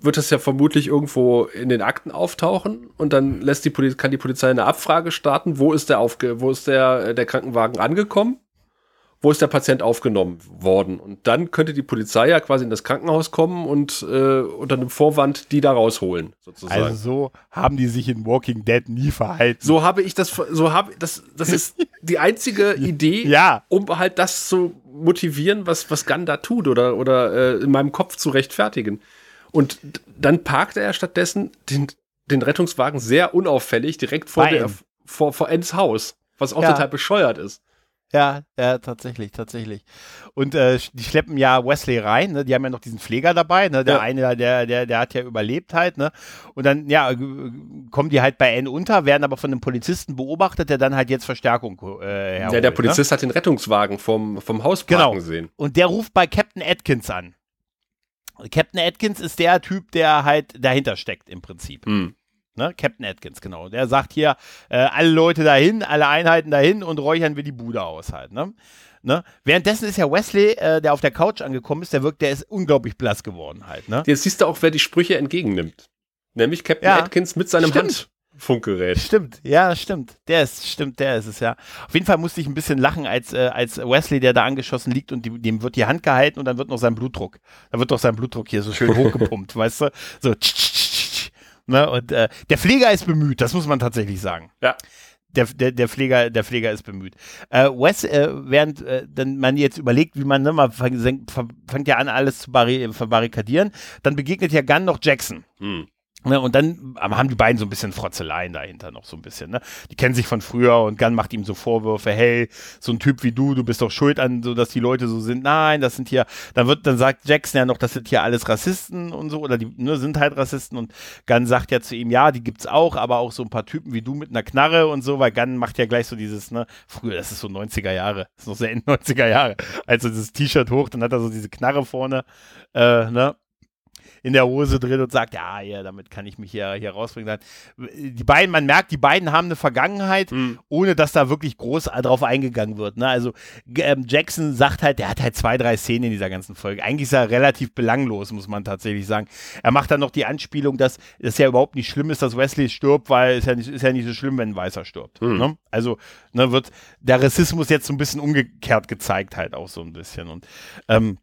wird das ja vermutlich irgendwo in den Akten auftauchen und dann lässt die Poli kann die Polizei eine Abfrage starten, wo ist der aufge wo ist der, äh, der Krankenwagen angekommen, wo ist der Patient aufgenommen worden und dann könnte die Polizei ja quasi in das Krankenhaus kommen und äh, unter einem Vorwand die da rausholen sozusagen. Also so haben die sich in Walking Dead nie verhalten. So habe ich das, so habe das, das ist die einzige Idee, Ja. um halt das zu motivieren, was, was Gunn da tut oder, oder äh, in meinem Kopf zu rechtfertigen. Und dann parkt er stattdessen den, den Rettungswagen sehr unauffällig direkt vor, Bei der, vor, vor Ends Haus, was auch Ja. total bescheuert ist. Ja, ja, tatsächlich, tatsächlich. Und äh, die schleppen ja Wesley rein, ne? Die haben ja noch diesen Pfleger dabei, ne? Der Ja. eine, der, der, der hat ja überlebt halt, ne? Und dann, ja, g- kommen die halt bei Anne unter, werden aber von einem Polizisten beobachtet, der dann halt jetzt Verstärkung äh, herholt, ja, der Ne? Polizist hat den Rettungswagen vom, vom Haus Genau. parken gesehen. Und der ruft bei Captain Atkins an. Captain Atkins ist der Typ, der halt dahinter steckt im Prinzip. Hm. Ne? Captain Atkins, genau. Der sagt hier, äh, alle Leute dahin, alle Einheiten dahin und räuchern wir die Bude aus halt. Ne? Ne? Währenddessen ist ja Wesley, äh, der auf der Couch angekommen ist, der wirkt, der ist unglaublich blass geworden halt. Ne? Jetzt siehst du auch, wer die Sprüche entgegennimmt. Nämlich Captain Ja. Atkins mit seinem Stimmt. Handfunkgerät. Stimmt, ja, stimmt. Der ist, stimmt, der ist es, ja. Auf jeden Fall musste ich ein bisschen lachen, als, äh, als Wesley, der da angeschossen liegt und die, dem wird die Hand gehalten und dann wird noch sein Blutdruck. Da wird doch sein Blutdruck hier so schön hochgepumpt, weißt du? So, tsch, tsch, tsch, ne? Und äh, der Pfleger ist bemüht, das muss man tatsächlich sagen. Ja. Der, der, der, Pfleger, der Pfleger ist bemüht. Äh, Wes, äh, während äh, dann man jetzt überlegt, wie man, ne, man fängt, fängt ja an, alles zu barri verbarrikadieren, dann begegnet ja Gunn noch Jackson. Hm. Ne, und dann haben die beiden so ein bisschen Frotzeleien dahinter noch so ein bisschen. Ne? Die kennen sich von früher und Gunn macht ihm so Vorwürfe, hey, so ein Typ wie du, du bist doch schuld an, so dass die Leute so sind. Nein, das sind hier, dann wird, dann sagt Jackson ja noch, das sind hier alles Rassisten und so, oder die ne, sind halt Rassisten und Gunn sagt ja zu ihm, ja, die gibt's auch, aber auch so ein paar Typen wie du mit einer Knarre und so, weil Gunn macht ja gleich so dieses, ne, früher, das ist so 90er Jahre, das ist noch sehr Ende 90er Jahre. Also dieses T-Shirt hoch, dann hat er so diese Knarre vorne, äh, ne, in der Hose drin und sagt, ja, ja, damit kann ich mich hier, hier rausbringen. Die beiden, man merkt, die beiden haben eine Vergangenheit, mhm. ohne dass da wirklich groß drauf eingegangen wird. Ne? Also ähm, Jackson sagt halt, der hat halt zwei, drei Szenen in dieser ganzen Folge. Eigentlich ist er relativ belanglos, muss man tatsächlich sagen. Er macht dann noch die Anspielung, dass es ja überhaupt nicht schlimm ist, dass Wesley stirbt, weil es ja nicht, ist ja nicht so schlimm, wenn ein Weißer stirbt. Mhm. Ne? Also ne, wird der Rassismus jetzt so ein bisschen umgekehrt gezeigt halt auch so ein bisschen. Und ähm,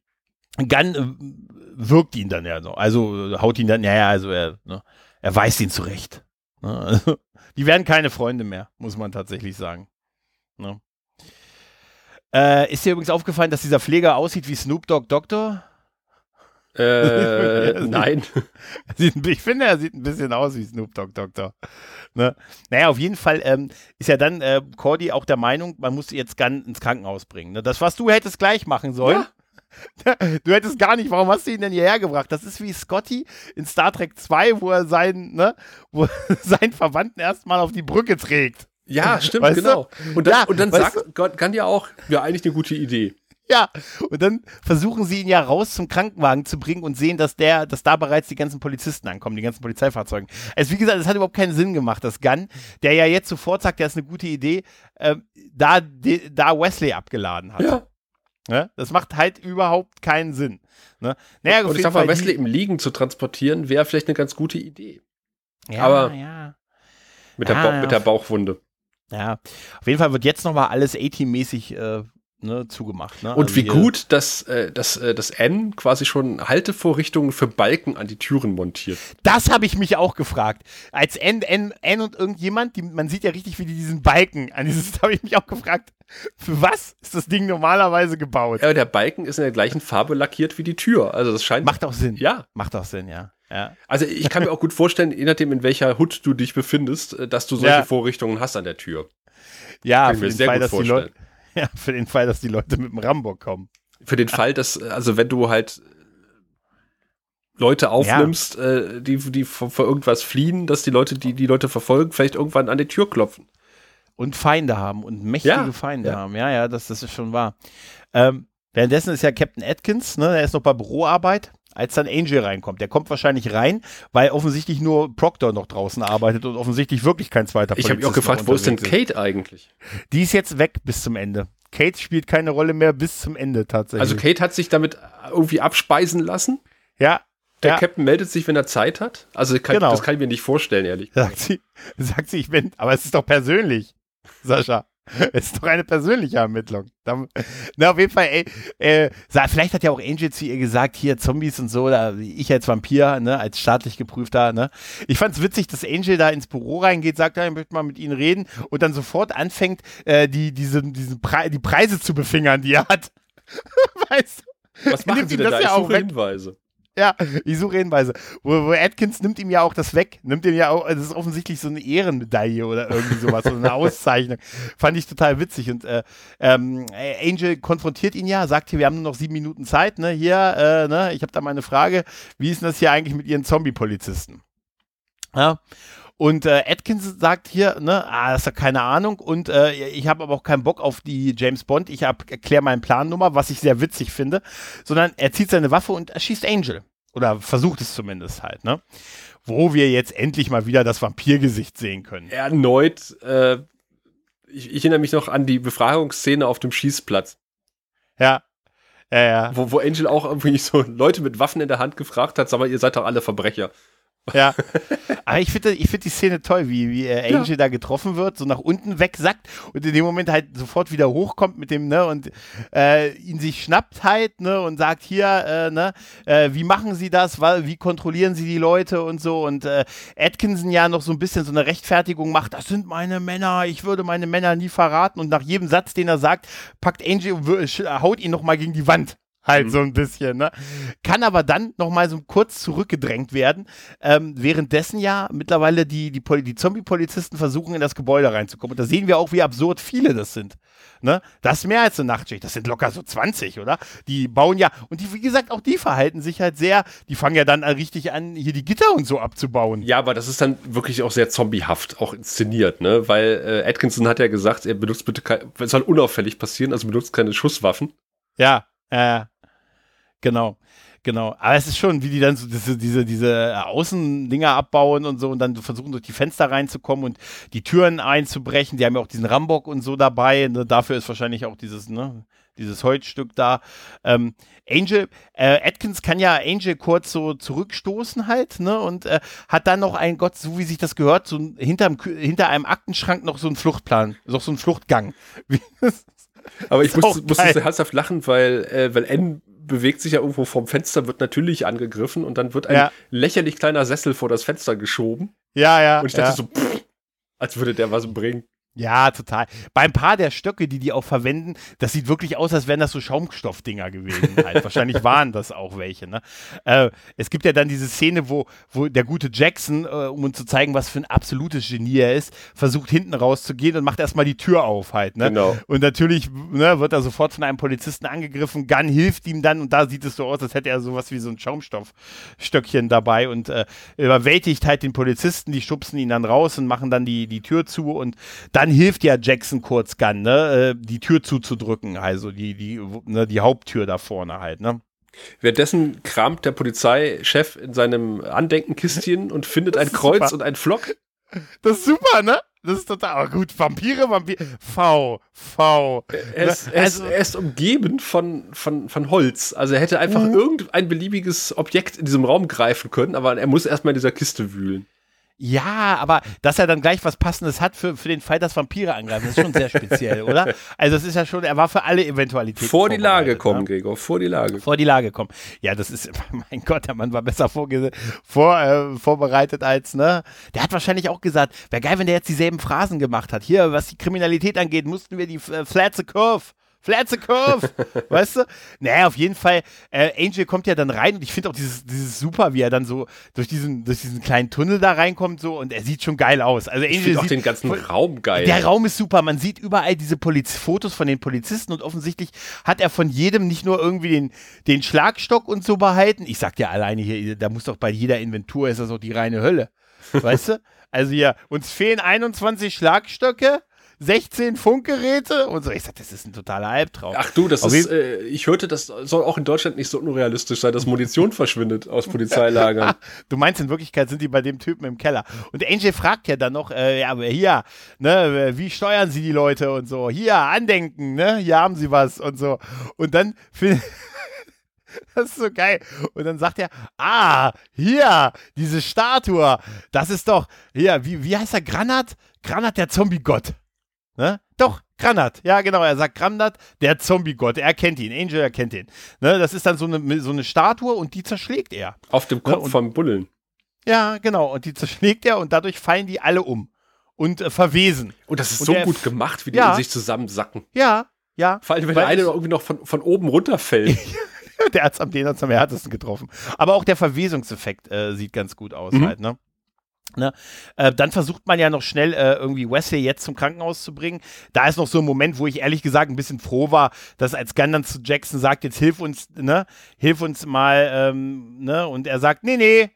Gunn äh, wirkt ihn dann ja so. Also haut ihn dann, ja, ja, also er, ne, er weist ihn zurecht. Ne? Also, die werden keine Freunde mehr, muss man tatsächlich sagen. Ne? Äh, ist dir übrigens aufgefallen, dass dieser Pfleger aussieht wie Snoop Dogg Doktor? Äh, nein. ich finde, er sieht ein bisschen aus wie Snoop Dogg Doktor. Ne? Naja, auf jeden Fall ähm, ist ja dann äh, Cordy auch der Meinung, man muss jetzt Gunn ins Krankenhaus bringen. Ne? Das, was du hättest gleich machen sollen. Ja. Du hättest gar nicht, warum hast du ihn denn hierher gebracht? Das ist wie Scotty in Star Trek 2, wo er seinen, ne, wo seinen Verwandten erstmal auf die Brücke trägt. Ja, stimmt, weißt genau. Du? Und dann, ja, und dann sagt Gott, kann ja auch, ja, eigentlich eine gute Idee. Ja, und dann versuchen sie ihn ja raus zum Krankenwagen zu bringen und sehen, dass der, dass da bereits die ganzen Polizisten ankommen, die ganzen Polizeifahrzeuge. Also wie gesagt, es hat überhaupt keinen Sinn gemacht, dass Gunn, der ja jetzt sofort sagt, der ist eine gute Idee, äh, da, de, da Wesley abgeladen hat. Ja. Ne? Das macht halt überhaupt keinen Sinn. Ne? Naja, und ich sag mal, Wesley im Liegen zu transportieren, wäre vielleicht eine ganz gute Idee. Ja, Aber ja. Mit, der ja, mit der Bauchwunde. Ja, auf jeden Fall wird jetzt nochmal alles A-Team-mäßig äh, ne, zugemacht. Ne? Und also wie gut, dass, äh, dass äh, das N quasi schon Haltevorrichtungen für Balken an die Türen montiert. Das habe ich mich auch gefragt. Als N, N, N und irgendjemand, die, man sieht ja richtig, wie die diesen Balken an dieses, habe ich mich auch gefragt, für was ist das Ding normalerweise gebaut? Ja, der Balken ist in der gleichen Farbe lackiert wie die Tür. Also das scheint. Macht auch Sinn. Ja. Macht auch Sinn, ja. Ja. Also ich kann mir auch gut vorstellen, je nachdem, in welcher Hut du dich befindest, äh, dass du solche ja. Vorrichtungen hast an der Tür. Ja, für den Fall, dass die Leute Ja, für den Fall, dass die Leute mit dem Rambock kommen. Für den Fall, dass, also wenn du halt Leute aufnimmst, ja. äh, die, die vor, vor, irgendwas fliehen, dass die Leute, die die Leute verfolgen, vielleicht irgendwann an die Tür klopfen. Und Feinde haben und mächtige ja, Feinde ja. haben. Ja, ja, das, das ist schon wahr. Ähm, währenddessen ist ja Captain Atkins, ne, der ist noch bei Büroarbeit als dann Angel reinkommt. Der kommt wahrscheinlich rein, weil offensichtlich nur Proctor noch draußen arbeitet und offensichtlich wirklich kein zweiter Ich habe mich auch gefragt, wo ist denn Kate eigentlich? Die ist jetzt weg bis zum Ende. Kate spielt keine Rolle mehr bis zum Ende tatsächlich. Also Kate hat sich damit irgendwie abspeisen lassen? Ja. Der ja. Captain meldet sich, wenn er Zeit hat? Also kann, genau. das kann ich mir nicht vorstellen, ehrlich. Sagt sie, sagt sie, ich bin, aber es ist doch persönlich, Sascha. Es ist doch eine persönliche Ermittlung. Na, auf jeden Fall, ey, äh, vielleicht hat ja auch Angel zu ihr gesagt, hier Zombies und so, da, ich als Vampir, ne, als staatlich geprüfter, ne. Ich fand's witzig, dass Angel da ins Büro reingeht, sagt, ja, ich möchte mal mit ihnen reden und dann sofort anfängt, äh, die, diese, diesen Pre die Preise zu befingern, die er hat. weißt du? Was machen sie denn da? Ich suche Hinweise. Ja, ich suche Hinweise. Wo, wo, Atkins nimmt ihm ja auch das weg. Nimmt ihm ja auch, das ist offensichtlich so eine Ehrenmedaille oder irgendwie sowas, so eine Auszeichnung. Fand ich total witzig. Und äh, ähm, Angel konfrontiert ihn ja, sagt hier, wir haben nur noch sieben Minuten Zeit, ne? Hier, äh, ne, ich habe da mal eine Frage. Wie ist denn das hier eigentlich mit ihren Zombie-Polizisten? Ja. Und äh, Atkins sagt hier, ne, ah, das ist ja keine Ahnung und äh, ich habe aber auch keinen Bock auf die James Bond. Ich erkläre meinen Plannummer, was ich sehr witzig finde, sondern er zieht seine Waffe und erschießt Angel. Oder versucht es zumindest halt, ne? Wo wir jetzt endlich mal wieder das Vampirgesicht sehen können. Erneut, äh, ich, ich erinnere mich noch an die Befragungsszene auf dem Schießplatz. Ja, ja, ja. Wo, wo Angel auch irgendwie so Leute mit Waffen in der Hand gefragt hat, sag mal, ihr seid doch alle Verbrecher. Ja. Aber ich finde ich find die Szene toll, wie, wie äh, Angel ja. da getroffen wird, so nach unten wegsackt und in dem Moment halt sofort wieder hochkommt mit dem, ne, und äh, ihn sich schnappt halt, ne, und sagt hier, äh, ne, äh, wie machen sie das, wie kontrollieren sie die Leute und so und äh, Atkinson ja noch so ein bisschen so eine Rechtfertigung macht, das sind meine Männer, ich würde meine Männer nie verraten und nach jedem Satz, den er sagt, packt Angel und haut ihn nochmal gegen die Wand halt mhm. so ein bisschen, ne? Kann aber dann nochmal so kurz zurückgedrängt werden, ähm, währenddessen ja mittlerweile die, die, die Zombie-Polizisten versuchen, in das Gebäude reinzukommen. Und da sehen wir auch, wie absurd viele das sind. Ne? Das ist mehr als eine Nachtschicht. Das sind locker so 20, oder? Die bauen ja, und die, wie gesagt, auch die verhalten sich halt sehr, die fangen ja dann richtig an, hier die Gitter und so abzubauen. Ja, aber das ist dann wirklich auch sehr zombiehaft, auch inszeniert, ne? Weil äh, Atkinson hat ja gesagt, er benutzt bitte, kein, es soll unauffällig passieren, also benutzt keine Schusswaffen. Ja, äh, Genau. Genau, aber es ist schon, wie die dann so diese, diese, diese Außendinger abbauen und so und dann versuchen durch die Fenster reinzukommen und die Türen einzubrechen. Die haben ja auch diesen Rambock und so dabei. Ne? Dafür ist wahrscheinlich auch dieses, ne, dieses Holzstück da. Ähm, Angel, äh, Atkins kann ja Angel kurz so zurückstoßen halt, ne? Und äh, hat dann noch einen Gott, so wie sich das gehört, so hinterm, hinter einem Aktenschrank noch so einen Fluchtplan, noch so einen Fluchtgang. Aber ich musste, musste so herzhaft lachen, weil, äh, weil N bewegt sich ja irgendwo vom Fenster, wird natürlich angegriffen und dann wird ein ja. lächerlich kleiner Sessel vor das Fenster geschoben. Ja, ja. Und ich dachte ja. so, pff, als würde der was bringen. Ja, total. Beim paar der Stöcke, die die auch verwenden, das sieht wirklich aus, als wären das so Schaumstoffdinger gewesen. Halt. Wahrscheinlich waren das auch welche. Ne? Äh, es gibt ja dann diese Szene, wo, wo der gute Jackson, äh, um uns zu zeigen, was für ein absolutes Genie er ist, versucht hinten rauszugehen und macht erstmal die Tür auf halt. Ne? Genau. Und natürlich ne, wird er sofort von einem Polizisten angegriffen. Gunn hilft ihm dann und da sieht es so aus, als hätte er sowas wie so ein Schaumstoffstöckchen dabei und äh, überwältigt halt den Polizisten. Die schubsen ihn dann raus und machen dann die, die Tür zu und dann hilft ja Jackson kurz Gunn, ne, äh, die Tür zuzudrücken, also die, die, ne, die Haupttür da vorne halt, ne. Währenddessen kramt der Polizeichef in seinem Andenkenkistchen und findet ein Kreuz super. und ein Flock. Das ist super, ne? Das ist total aber gut. Vampire, Vampire. V, V. Er ist, ne? also, er ist, umgeben von, von, von Holz. Also er hätte einfach mhm. irgendein beliebiges Objekt in diesem Raum greifen können, aber er muss erstmal in dieser Kiste wühlen. Ja, aber dass er dann gleich was Passendes hat für, für den Fall, dass Vampire angreifen, das ist schon sehr speziell, oder? Also es ist ja schon, er war für alle Eventualitäten. Vor die Lage kommen, ne? Gregor, vor die Lage. Vor die Lage kommen. Ja, das ist, mein Gott, der Mann war besser vor, äh, vorbereitet als, ne? Der hat wahrscheinlich auch gesagt, wäre geil, wenn der jetzt dieselben Phrasen gemacht hat. Hier, was die Kriminalität angeht, mussten wir die äh, Flat the Curve Flat the Curve, weißt du? Naja, auf jeden Fall, äh, Angel kommt ja dann rein und ich finde auch dieses, dieses super, wie er dann so durch diesen, durch diesen kleinen Tunnel da reinkommt so und er sieht schon geil aus. Also Angel ich finde auch den ganzen Raum geil. Der Raum ist super, man sieht überall diese Poliz Fotos von den Polizisten und offensichtlich hat er von jedem nicht nur irgendwie den, den Schlagstock und so behalten. Ich sag dir alleine hier, da muss doch bei jeder Inventur ist das auch die reine Hölle. Weißt du? Also ja, uns fehlen 21 Schlagstöcke 16 Funkgeräte und so. Ich sag, das ist ein totaler Albtraum. Ach du, das Auf ist, äh, ich hörte, das soll auch in Deutschland nicht so unrealistisch sein, dass Munition verschwindet aus Polizeilagern. du meinst, in Wirklichkeit sind die bei dem Typen im Keller. Und Angel fragt ja dann noch, äh, ja, hier, ne, wie steuern sie die Leute und so. Hier, andenken, ne, hier haben sie was und so. Und dann Das ist so geil. Und dann sagt er, ah, hier, diese Statue, das ist doch, hier, wie, wie heißt er, Granat? Granat, der Zombie-Gott. Ne? Doch, Granat. Ja, genau. Er sagt Granat, der Zombie-Gott. Er kennt ihn. Angel erkennt ihn. Ne? Das ist dann so eine, so eine Statue und die zerschlägt er. Auf dem Kopf ne? vom Bullen. Ja, genau. Und die zerschlägt er und dadurch fallen die alle um und äh, verwesen. Und das ist und so gut gemacht, wie die ja, in sich zusammensacken. Ja, ja. Vor allem, wenn der eine irgendwie noch von, von oben runterfällt. der hat es am, den hat's am härtesten getroffen. Aber auch der Verwesungseffekt äh, sieht ganz gut aus mhm. halt, ne? Ne? Äh, dann versucht man ja noch schnell äh, irgendwie Wesley jetzt zum Krankenhaus zu bringen. Da ist noch so ein Moment, wo ich ehrlich gesagt ein bisschen froh war, dass als Gunn dann zu Jackson sagt, jetzt hilf uns, ne, hilf uns mal, ähm, ne, und er sagt, nee, nee,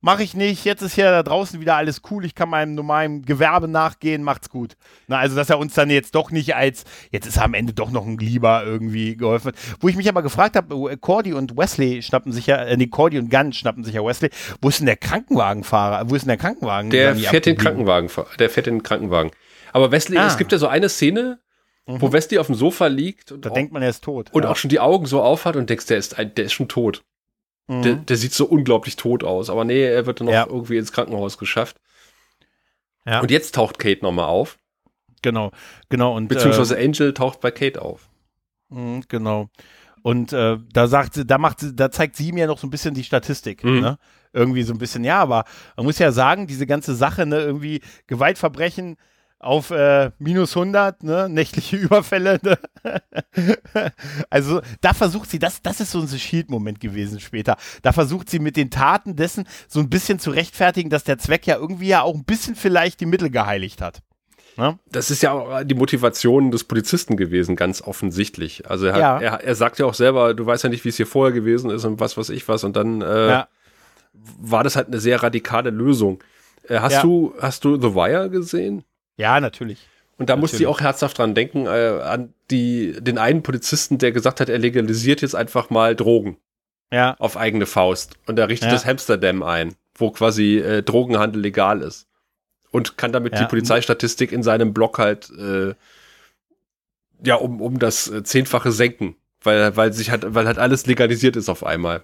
mache ich nicht, jetzt ist hier da draußen wieder alles cool, ich kann meinem normalen Gewerbe nachgehen, macht's gut. Na, also, dass er uns dann jetzt doch nicht als, jetzt ist er am Ende doch noch ein Lieber irgendwie geholfen. Wo ich mich aber gefragt habe, Cordy und Wesley schnappen sich ja, äh, nee, Cordy und Gunn schnappen sich ja Wesley. Wo ist denn der Krankenwagenfahrer? Wo ist denn der Krankenwagen? Der fährt den Krankenwagen, der fährt den Krankenwagen. Aber Wesley, ah. es gibt ja so eine Szene, mhm. wo Wesley auf dem Sofa liegt. da auch, denkt man, er ist tot. Und ja. auch schon die Augen so aufhat und denkst, der ist, der ist schon tot. Mhm. Der, der, sieht so unglaublich tot aus. Aber nee, er wird dann noch ja. irgendwie ins Krankenhaus geschafft. Ja. Und jetzt taucht Kate nochmal auf. Genau, genau. Und, Beziehungsweise äh, Angel taucht bei Kate auf. Mh, genau. Und äh, da sagt sie, da macht sie, da zeigt sie mir noch so ein bisschen die Statistik. Mhm. Ne? Irgendwie so ein bisschen, ja, aber man muss ja sagen, diese ganze Sache, ne, irgendwie Gewaltverbrechen, auf äh, minus 100, ne? nächtliche Überfälle. Ne? also da versucht sie, das, das ist so ein Shield-Moment gewesen später. Da versucht sie mit den Taten dessen so ein bisschen zu rechtfertigen, dass der Zweck ja irgendwie ja auch ein bisschen vielleicht die Mittel geheiligt hat. Ne? Das ist ja auch die Motivation des Polizisten gewesen, ganz offensichtlich. Also er, hat, ja. er, er sagt ja auch selber, du weißt ja nicht, wie es hier vorher gewesen ist und was weiß ich was. Und dann äh, ja. war das halt eine sehr radikale Lösung. Äh, hast, ja. du, hast du The Wire gesehen? Ja, natürlich. Und da natürlich. musste ich auch herzhaft dran denken, äh, an die, den einen Polizisten, der gesagt hat, er legalisiert jetzt einfach mal Drogen. Ja. Auf eigene Faust. Und er richtet Ja. das Hamsterdam ein, wo quasi äh, Drogenhandel legal ist. Und kann damit Ja. die Polizeistatistik in seinem Blog halt äh, ja um, um das äh, Zehnfache senken. Weil, weil sich halt, weil halt alles legalisiert ist auf einmal.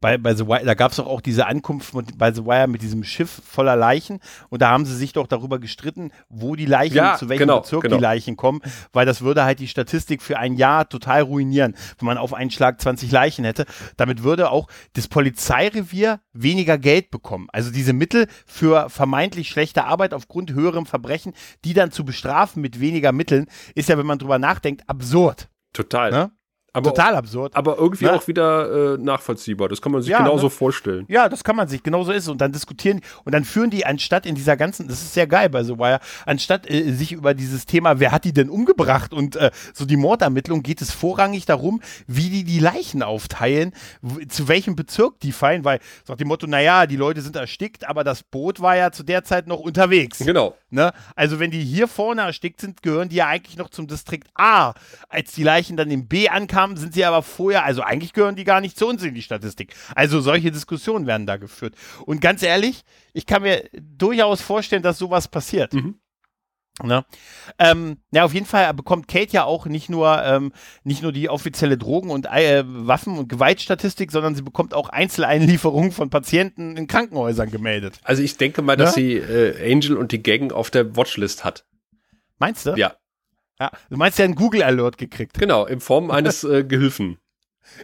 Bei, bei The Wire, da gab es doch auch diese Ankunft mit, bei The Wire mit diesem Schiff voller Leichen und da haben sie sich doch darüber gestritten, wo die Leichen, Ja, zu welchem genau, Bezirk genau. die Leichen kommen, weil das würde halt die Statistik für ein Jahr total ruinieren, wenn man auf einen Schlag 20 Leichen hätte. Damit würde auch das Polizeirevier weniger Geld bekommen. Also diese Mittel für vermeintlich schlechte Arbeit aufgrund höherem Verbrechen, die dann zu bestrafen mit weniger Mitteln, ist ja, wenn man drüber nachdenkt, absurd. Total. Ne? Aber, Total absurd. aber irgendwie Ne? auch wieder äh, nachvollziehbar. Das kann man sich Ja, genauso ne? vorstellen. Ja, das kann man sich, genauso ist es. Und dann diskutieren, und dann führen die anstatt in dieser ganzen, das ist sehr geil bei The Wire, anstatt äh, sich über dieses Thema, wer hat die denn umgebracht und äh, so die Mordermittlung, geht es vorrangig darum, wie die die Leichen aufteilen, zu welchem Bezirk die fallen, weil, nach dem Motto, naja, die Leute sind erstickt, aber das Boot war ja zu der Zeit noch unterwegs. Genau. Ne? Also wenn die hier vorne erstickt sind, gehören die ja eigentlich noch zum Distrikt A. Als die Leichen dann im B ankamen, sind sie aber vorher, also eigentlich gehören die gar nicht zu uns in die Statistik. Also solche Diskussionen werden da geführt. Und ganz ehrlich, ich kann mir durchaus vorstellen, dass sowas passiert. Mhm. Ne? Ähm, ja, auf jeden Fall bekommt Kate ja auch nicht nur, ähm, nicht nur die offizielle Drogen- und äh, Waffen- und Gewaltstatistik, sondern sie bekommt auch Einzeleinlieferungen von Patienten in Krankenhäusern gemeldet. Also ich denke mal, dass Ne? sie äh, Angel und die Gang auf der Watchlist hat. Meinst du? Ja, ja. Du meinst, ja einen Google-Alert gekriegt. genau, in Form eines äh, Gehilfen.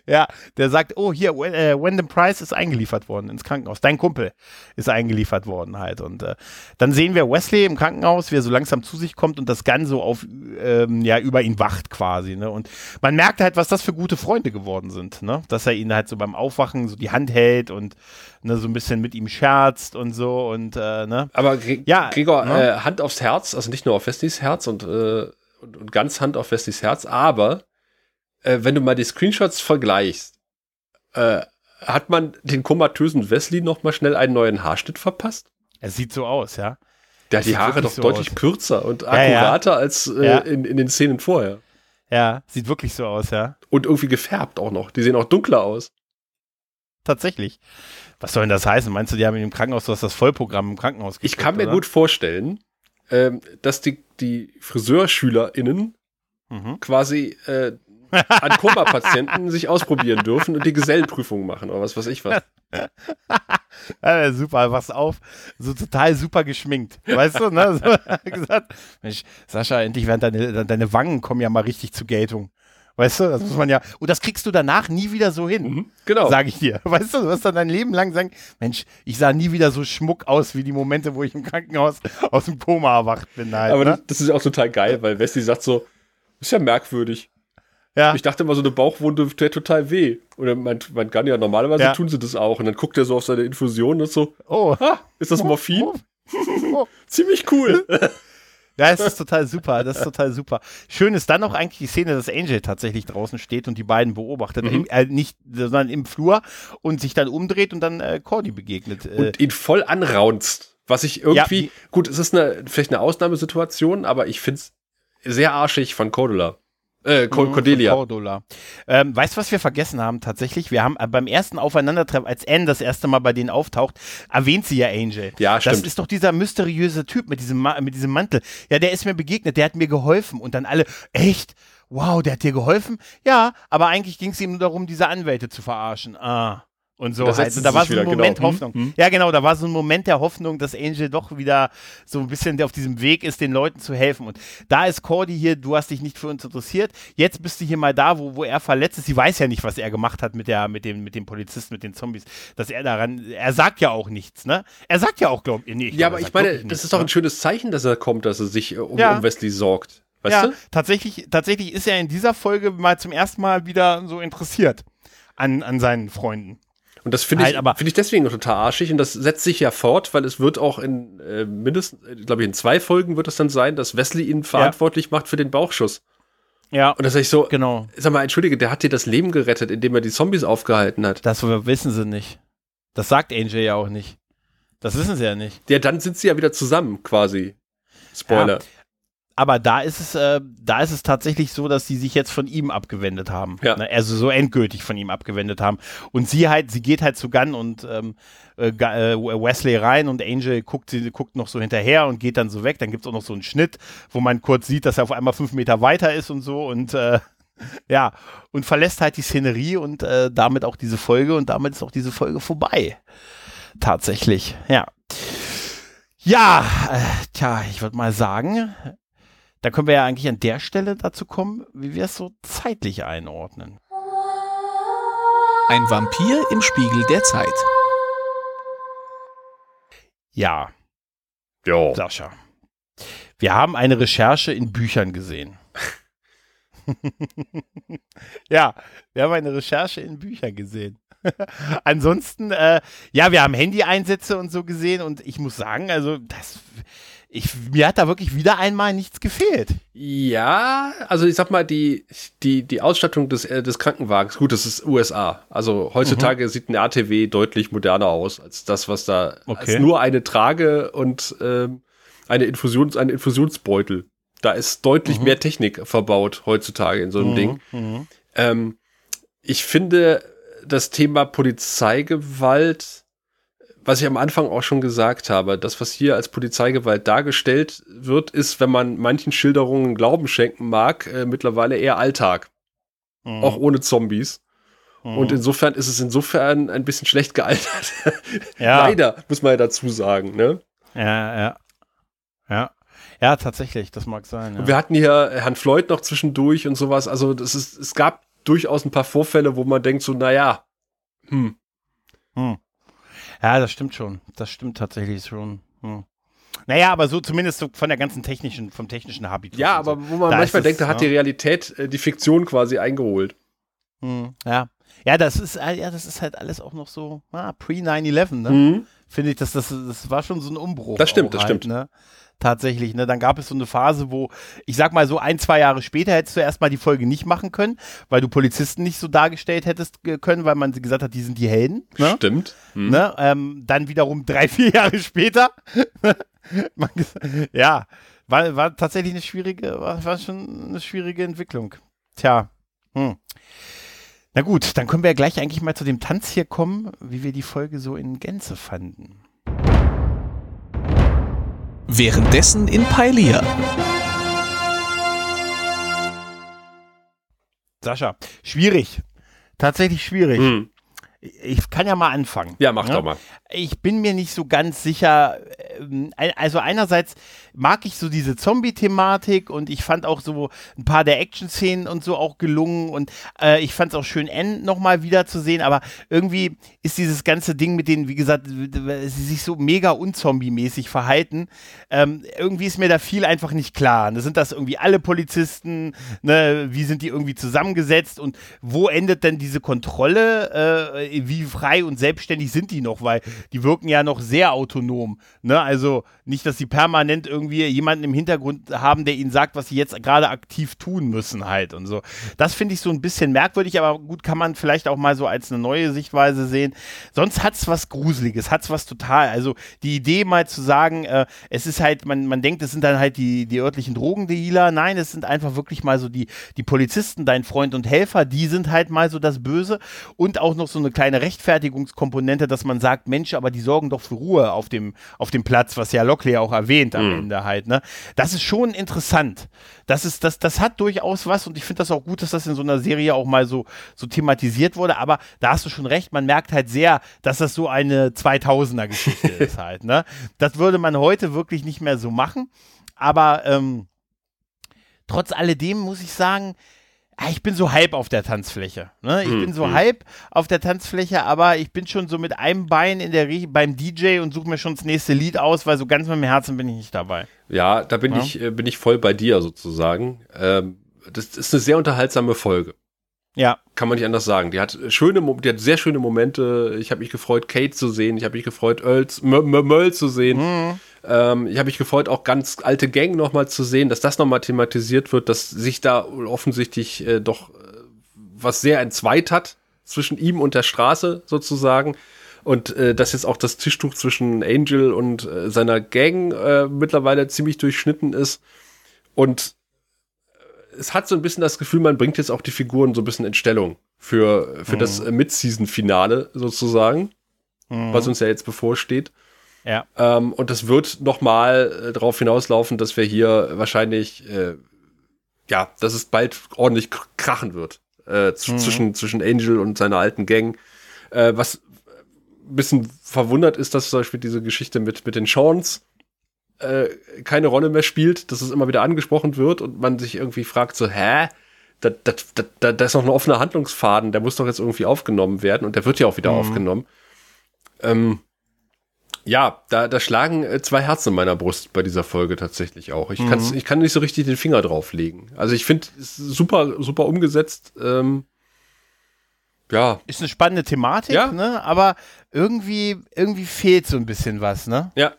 Ja, der sagt, oh, hier, äh, Wyndham Price ist eingeliefert worden ins Krankenhaus. Dein Kumpel ist eingeliefert worden halt. Und äh, dann sehen wir Wesley im Krankenhaus, wie er so langsam zu sich kommt und das Gun so auf, ähm, ja, über ihn wacht quasi. Ne? Und man merkt halt, was das für gute Freunde geworden sind. Ne? Dass er ihn halt so beim Aufwachen so die Hand hält und ne, so ein bisschen mit ihm scherzt und so. Und, äh, ne? Aber Gre Ja, Gregor, ne? äh, Hand aufs Herz, also nicht nur auf Westleys Herz und, äh, und, und ganz Hand auf Westleys Herz, aber äh, wenn du mal die Screenshots vergleichst, äh, hat man den komatösen Wesley noch mal schnell einen neuen Haarschnitt verpasst? Er sieht so aus, ja. Der hat die Haare doch so deutlich aus. kürzer und Ja, ja. akkurater als äh, Ja. in, in den Szenen vorher. Ja, sieht wirklich so aus, ja. Und irgendwie gefärbt auch noch. Die sehen auch dunkler aus. Tatsächlich. Was soll denn das heißen? Meinst du, die haben im Krankenhaus, du hast das Vollprogramm im Krankenhaus Ich gekriegt, kann mir oder? gut vorstellen, ähm, dass die, die FriseurschülerInnen Mhm. quasi äh, an Koma-Patienten sich ausprobieren dürfen und die Gesellenprüfung machen oder was weiß ich was. Ja, super, wachs auf, so total super geschminkt. Weißt du, ne? So, gesagt, Mensch, Sascha, endlich werden deine, deine Wangen kommen ja mal richtig zur Geltung. Weißt du, das muss man ja, und das kriegst du danach nie wieder so hin, Mhm, genau. sage ich dir. Weißt du, du wirst dann dein Leben lang sagen, Mensch, ich sah nie wieder so schmuck aus wie die Momente, wo ich im Krankenhaus aus dem Koma erwacht bin. Halt, Aber ne? das, das ist auch total geil, weil Wesley sagt so, ist ja merkwürdig. Ja, Ich dachte immer, so eine Bauchwunde tut total weh. Oder man, man kann ja normalerweise Ja. tun sie das auch. Und dann guckt er so auf seine Infusion und ist so, oh, ah, ist das Morphin? oh. Ziemlich cool. Ja, es ist total super, das ist total super. Schön ist dann auch eigentlich die Szene, dass Angel tatsächlich draußen steht und die beiden beobachtet, Mhm. Im, äh, nicht, sondern im Flur und sich dann umdreht und dann äh, Cordy begegnet. Äh, und ihn voll anraunzt. Was ich irgendwie, die- gut, es ist eine, vielleicht eine Ausnahmesituation, aber ich finde es sehr arschig von Cordula. Äh, Co Cordelia. Cordula. Ähm, weißt du, was wir vergessen haben tatsächlich? Wir haben äh, beim ersten Aufeinandertreffen, als Anne das erste Mal bei denen auftaucht, erwähnt sie ja Angel. Ja, Das stimmt. ist doch dieser mysteriöse Typ mit diesem, Ma mit diesem Mantel. Ja, der ist mir begegnet, der hat mir geholfen. Und dann alle, echt? Wow, der hat dir geholfen? Ja, aber eigentlich ging es ihm nur darum, diese Anwälte zu verarschen. Ah. Und so Da halt. Und da war so ein wieder, Moment genau. Hoffnung. hm. Ja, genau, da war so ein Moment der Hoffnung, dass Angel doch wieder so ein bisschen auf diesem Weg ist, den Leuten zu helfen. Und da ist Cordy hier, du hast dich nicht für uns interessiert. Jetzt bist du hier mal da, wo, wo er verletzt ist. Sie weiß ja nicht, was er gemacht hat mit, der, mit, dem, mit dem Polizisten, mit den Zombies. Dass er daran, er sagt ja auch nichts, ne? Er sagt ja auch, glaub ich, nee, ich Ja, glaub, aber er ich meine, das nichts, ist doch ne? ein schönes Zeichen, dass er kommt, dass er sich äh, um, Ja. um Wesley sorgt. Weißt ja, du? tatsächlich, tatsächlich ist er in dieser Folge mal zum ersten Mal wieder so interessiert an, an seinen Freunden. Und das finde Halt, ich, aber- finde ich deswegen total arschig und das setzt sich ja fort, weil es wird auch in äh, mindestens, glaube ich, in zwei Folgen wird es dann sein, dass Wesley ihn verantwortlich macht für den Bauchschuss. Ja, Und das ich so, genau. sag mal, entschuldige, der hat dir das Leben gerettet, indem er die Zombies aufgehalten hat. Das wissen sie nicht. Das sagt Angel ja auch nicht. Das wissen sie ja nicht. Ja, dann sind sie ja wieder zusammen, quasi. Spoiler. Aber da ist es, äh, da ist es tatsächlich so, dass sie sich jetzt von ihm abgewendet haben. Ja. Ne? Also so endgültig von ihm abgewendet haben. Und sie halt, sie geht halt zu Gunn und ähm, äh, äh, Wesley rein und Angel guckt, sie guckt noch so hinterher und geht dann so weg. Dann gibt es auch noch so einen Schnitt, wo man kurz sieht, dass er auf einmal fünf Meter weiter ist und so und äh, ja, und verlässt halt die Szenerie und äh, damit auch diese Folge und damit ist auch diese Folge vorbei. Tatsächlich, ja. Ja, äh, tja, ich würde mal sagen, da können wir ja eigentlich an der Stelle dazu kommen, wie wir es so zeitlich einordnen. Ein Vampir im Spiegel der Zeit. Ja, Ja. Sascha. Wir haben eine Recherche in Büchern gesehen. ja, wir haben eine Recherche in Büchern gesehen. Ansonsten, äh, ja, wir haben Handy-Einsätze und so gesehen und ich muss sagen, also das, ich, mir hat da wirklich wieder einmal nichts gefehlt. Ja, also ich sag mal, die, die, die Ausstattung des, äh, des Krankenwagens, gut, das ist USA. Also heutzutage sieht ein RTW deutlich moderner aus als das, was da Okay. als nur eine Trage und ähm, eine Infusions, ein Infusionsbeutel. Da ist deutlich mehr Technik verbaut heutzutage in so einem Ding. Mhm. Ähm, ich finde das Thema Polizeigewalt, was ich am Anfang auch schon gesagt habe, das, was hier als Polizeigewalt dargestellt wird, ist, wenn man manchen Schilderungen Glauben schenken mag, äh, mittlerweile eher Alltag, Mhm. auch ohne Zombies. Mhm. Und insofern ist es insofern ein bisschen schlecht gealtert. ja. Leider, muss man ja dazu sagen. Ne? Ja, ja. Ja. Ja, tatsächlich, das mag sein. Ja. Und wir hatten hier Herrn Floyd noch zwischendurch und sowas. Also das ist, es gab durchaus ein paar Vorfälle, wo man denkt so, naja, hm, Hm. Ja, das stimmt schon. Das stimmt tatsächlich schon. Hm. Naja, aber so zumindest so von der ganzen technischen, vom technischen Habitus. Ja, und so. aber wo man Da manchmal denkt, da hat ja. die Realität äh, die Fiktion quasi eingeholt. Hm, ja. Ja, das ist, äh, ja, das ist halt alles auch noch so ah, pre-9-11, ne? Finde ich, dass das, das war schon so ein Umbruch. Das stimmt, das halt, stimmt. Ne? Tatsächlich, ne? Dann gab es so eine Phase, wo, ich sag mal so ein, zwei Jahre später hättest du erstmal die Folge nicht machen können, weil du Polizisten nicht so dargestellt hättest äh, können, weil man gesagt hat, die sind die Helden. Ne? Stimmt. Hm. Ne? Ähm, dann wiederum drei, vier Jahre später. Ges- ja, war, war tatsächlich eine schwierige, war, war schon eine schwierige Entwicklung. Tja. Hm. Na gut, dann können wir ja gleich eigentlich mal zu dem Tanz hier kommen, wie wir die Folge so in Gänze fanden. Währenddessen in Pailia. Sascha, schwierig. Tatsächlich schwierig. Hm. Ich kann ja mal anfangen. Ja, mach ne? doch mal. ich bin mir nicht so ganz sicher. ähm, Also einerseits mag ich so diese Zombie-Thematik und ich fand auch so ein paar der Action-Szenen und so auch gelungen und äh, ich fand es auch schön, N nochmal wiederzusehen, aber irgendwie ist dieses ganze Ding mit denen, wie gesagt, sie sich so mega unzombie-mäßig verhalten, ähm, irgendwie ist mir da viel einfach nicht klar. Ne, Sind das irgendwie alle Polizisten? Ne? Wie sind die irgendwie zusammengesetzt und wo endet denn diese Kontrolle? Äh, wie frei und selbstständig sind die noch? Weil die wirken ja noch sehr autonom. Ne? Also nicht, dass sie permanent irgendwie jemanden im Hintergrund haben, der ihnen sagt, was sie jetzt gerade aktiv tun müssen halt und so. Das finde ich so ein bisschen merkwürdig, aber gut kann man vielleicht auch mal so als eine neue Sichtweise sehen. Sonst hat es was Gruseliges, hat es was total. Also die Idee mal zu sagen, äh, es ist halt, man, man denkt, es sind dann halt die, die örtlichen Drogendealer. Nein, es sind einfach wirklich mal so die, die Polizisten, dein Freund und Helfer, die sind halt mal so das Böse. Und auch noch so eine kleine Rechtfertigungskomponente, dass man sagt, Mensch, aber die sorgen doch für Ruhe auf dem, auf dem Platz, was ja Lockley auch erwähnt am Ende halt. Ne? Das ist schon interessant. Das, ist, das, das hat durchaus was und ich finde das auch gut, dass das in so einer Serie auch mal so, so thematisiert wurde. Aber da hast du schon recht, man merkt halt sehr, dass das so eine 2000er-Geschichte ist halt. Ne? Das würde man heute wirklich nicht mehr so machen. Aber ähm, trotz alledem muss ich sagen, ich bin so halb auf der Tanzfläche. Ne? Ich Hm, bin so hm. halb auf der Tanzfläche, aber ich bin schon so mit einem Bein in der Rie beim DJ und suche mir schon das nächste Lied aus, weil so ganz mit dem Herzen bin ich nicht dabei. Ja, da bin Ja. ich, äh, bin ich voll bei dir sozusagen. Ähm, das ist eine sehr unterhaltsame Folge. Ja, Kann man nicht anders sagen. Die hat schöne, die hat sehr schöne Momente. Ich habe mich gefreut, Kate zu sehen. Ich habe mich gefreut, Earl, Möll zu sehen. Mhm. Ähm, ich habe mich gefreut, auch ganz alte Gang nochmal zu sehen, dass das nochmal thematisiert wird, dass sich da offensichtlich äh, doch äh, was sehr entzweit hat zwischen ihm und der Straße sozusagen. Und äh, dass jetzt auch das Tischtuch zwischen Angel und äh, seiner Gang äh, mittlerweile ziemlich durchschnitten ist. Und es hat so ein bisschen das Gefühl, man bringt jetzt auch die Figuren so ein bisschen in Stellung für, für mhm. das Mid-Season-Finale sozusagen, mhm. was uns ja jetzt bevorsteht. Ja. Ähm, und das wird nochmal äh, darauf hinauslaufen, dass wir hier wahrscheinlich, äh, ja, dass es bald ordentlich krachen wird äh, mhm. zwischen, zwischen Angel und seiner alten Gang. Äh, was ein bisschen verwundert ist, dass zum Beispiel diese Geschichte mit, mit den Shawns äh, keine Rolle mehr spielt, dass es immer wieder angesprochen wird und man sich irgendwie fragt so, hä? Da, da, da, da ist noch ein offener Handlungsfaden, der muss doch jetzt irgendwie aufgenommen werden und der wird ja auch wieder mhm. aufgenommen. Ähm, ja, da, da schlagen äh, zwei Herzen in meiner Brust bei dieser Folge tatsächlich auch. Ich, mhm. ich kann nicht so richtig den Finger drauflegen. Also ich finde es super, super umgesetzt. Ähm, ja. Ist eine spannende Thematik, ja. ne? Aber irgendwie, irgendwie fehlt so ein bisschen was, ne? Ja.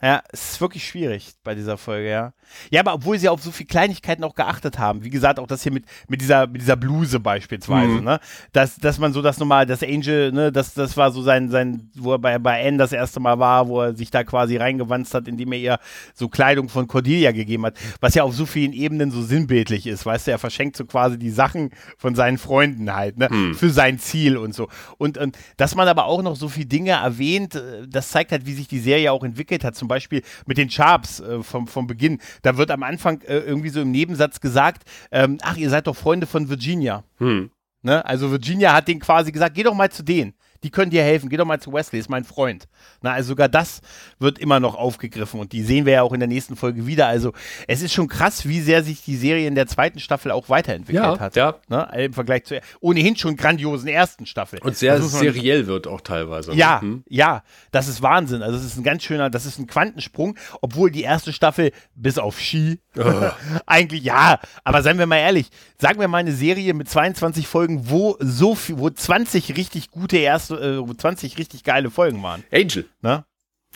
Ja, es ist wirklich schwierig bei dieser Folge, ja. Ja, aber obwohl sie auf so viele Kleinigkeiten auch geachtet haben, wie gesagt, auch das hier mit, mit, dieser, mit dieser Bluse beispielsweise, mhm. ne? Dass, dass man so das nochmal, das Angel, ne, das, das war so sein, sein, wo er bei, bei Anne das erste Mal war, wo er sich da quasi reingewanzt hat, indem er ihr so Kleidung von Cordelia gegeben hat, was ja auf so vielen Ebenen so sinnbildlich ist, weißt du, er verschenkt so quasi die Sachen von seinen Freunden halt, ne? Mhm. Für sein Ziel und so. Und, und dass man aber auch noch so viele Dinge erwähnt, äh, das zeigt halt, wie sich die Serie auch entwickelt hat, zum zum Beispiel mit den Sharps äh, vom, vom Beginn, da wird am Anfang äh, irgendwie so im Nebensatz gesagt, ähm, ach, ihr seid doch Freunde von Virginia. Hm. Ne? Also Virginia hat den quasi gesagt, geh doch mal zu denen die können dir helfen. Geh doch mal zu Wesley, ist mein Freund. Na, also sogar das wird immer noch aufgegriffen und die sehen wir ja auch in der nächsten Folge wieder. Also es ist schon krass, wie sehr sich die Serie in der zweiten Staffel auch weiterentwickelt ja, hat. Ja. Ne? Im Vergleich zur ohnehin schon grandiosen ersten Staffel. Und sehr seriell wird auch teilweise. Ja, hm? ja, das ist Wahnsinn. Also es ist ein ganz schöner, das ist ein Quantensprung, obwohl die erste Staffel bis auf Ski oh. eigentlich ja, aber seien wir mal ehrlich, sagen wir mal eine Serie mit 22 Folgen, wo so viel, wo 20 richtig gute erste äh, 20 richtig geile Folgen waren. Angel. Ne?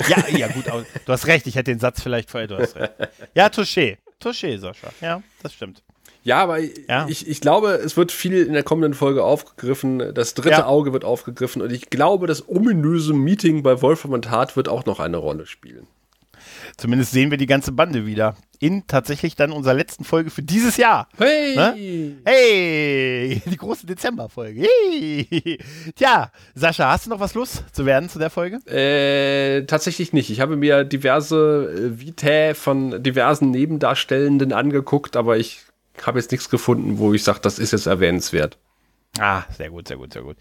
Ja, ja, gut, du hast recht, ich hätte den Satz vielleicht vorher, du hast recht. Ja, Touché. Touché, Sascha. Ja, das stimmt. Ja, aber ja. Ich, ich glaube, es wird viel in der kommenden Folge aufgegriffen. Das dritte ja. Auge wird aufgegriffen und ich glaube, das ominöse Meeting bei Wolfram und Hart wird auch noch eine Rolle spielen. Zumindest sehen wir die ganze Bande wieder. In tatsächlich dann unserer letzten Folge für dieses Jahr. Hey! Ne? Hey! Die große Dezemberfolge. Hey! Tja, Sascha, hast du noch was los zu werden zu der Folge? Äh, tatsächlich nicht. Ich habe mir diverse äh, Vitae von diversen Nebendarstellenden angeguckt, aber ich habe jetzt nichts gefunden, wo ich sage, das ist jetzt erwähnenswert. Ah, sehr gut, sehr gut, sehr gut.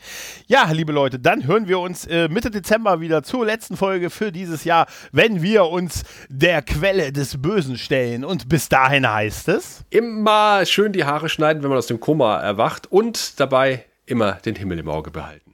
Ja, liebe Leute, dann hören wir uns äh, Mitte Dezember wieder zur letzten Folge für dieses Jahr, wenn wir uns der Quelle des Bösen stellen. Und bis dahin heißt es: Immer schön die Haare schneiden, wenn man aus dem Koma erwacht und dabei immer den Himmel im Auge behalten.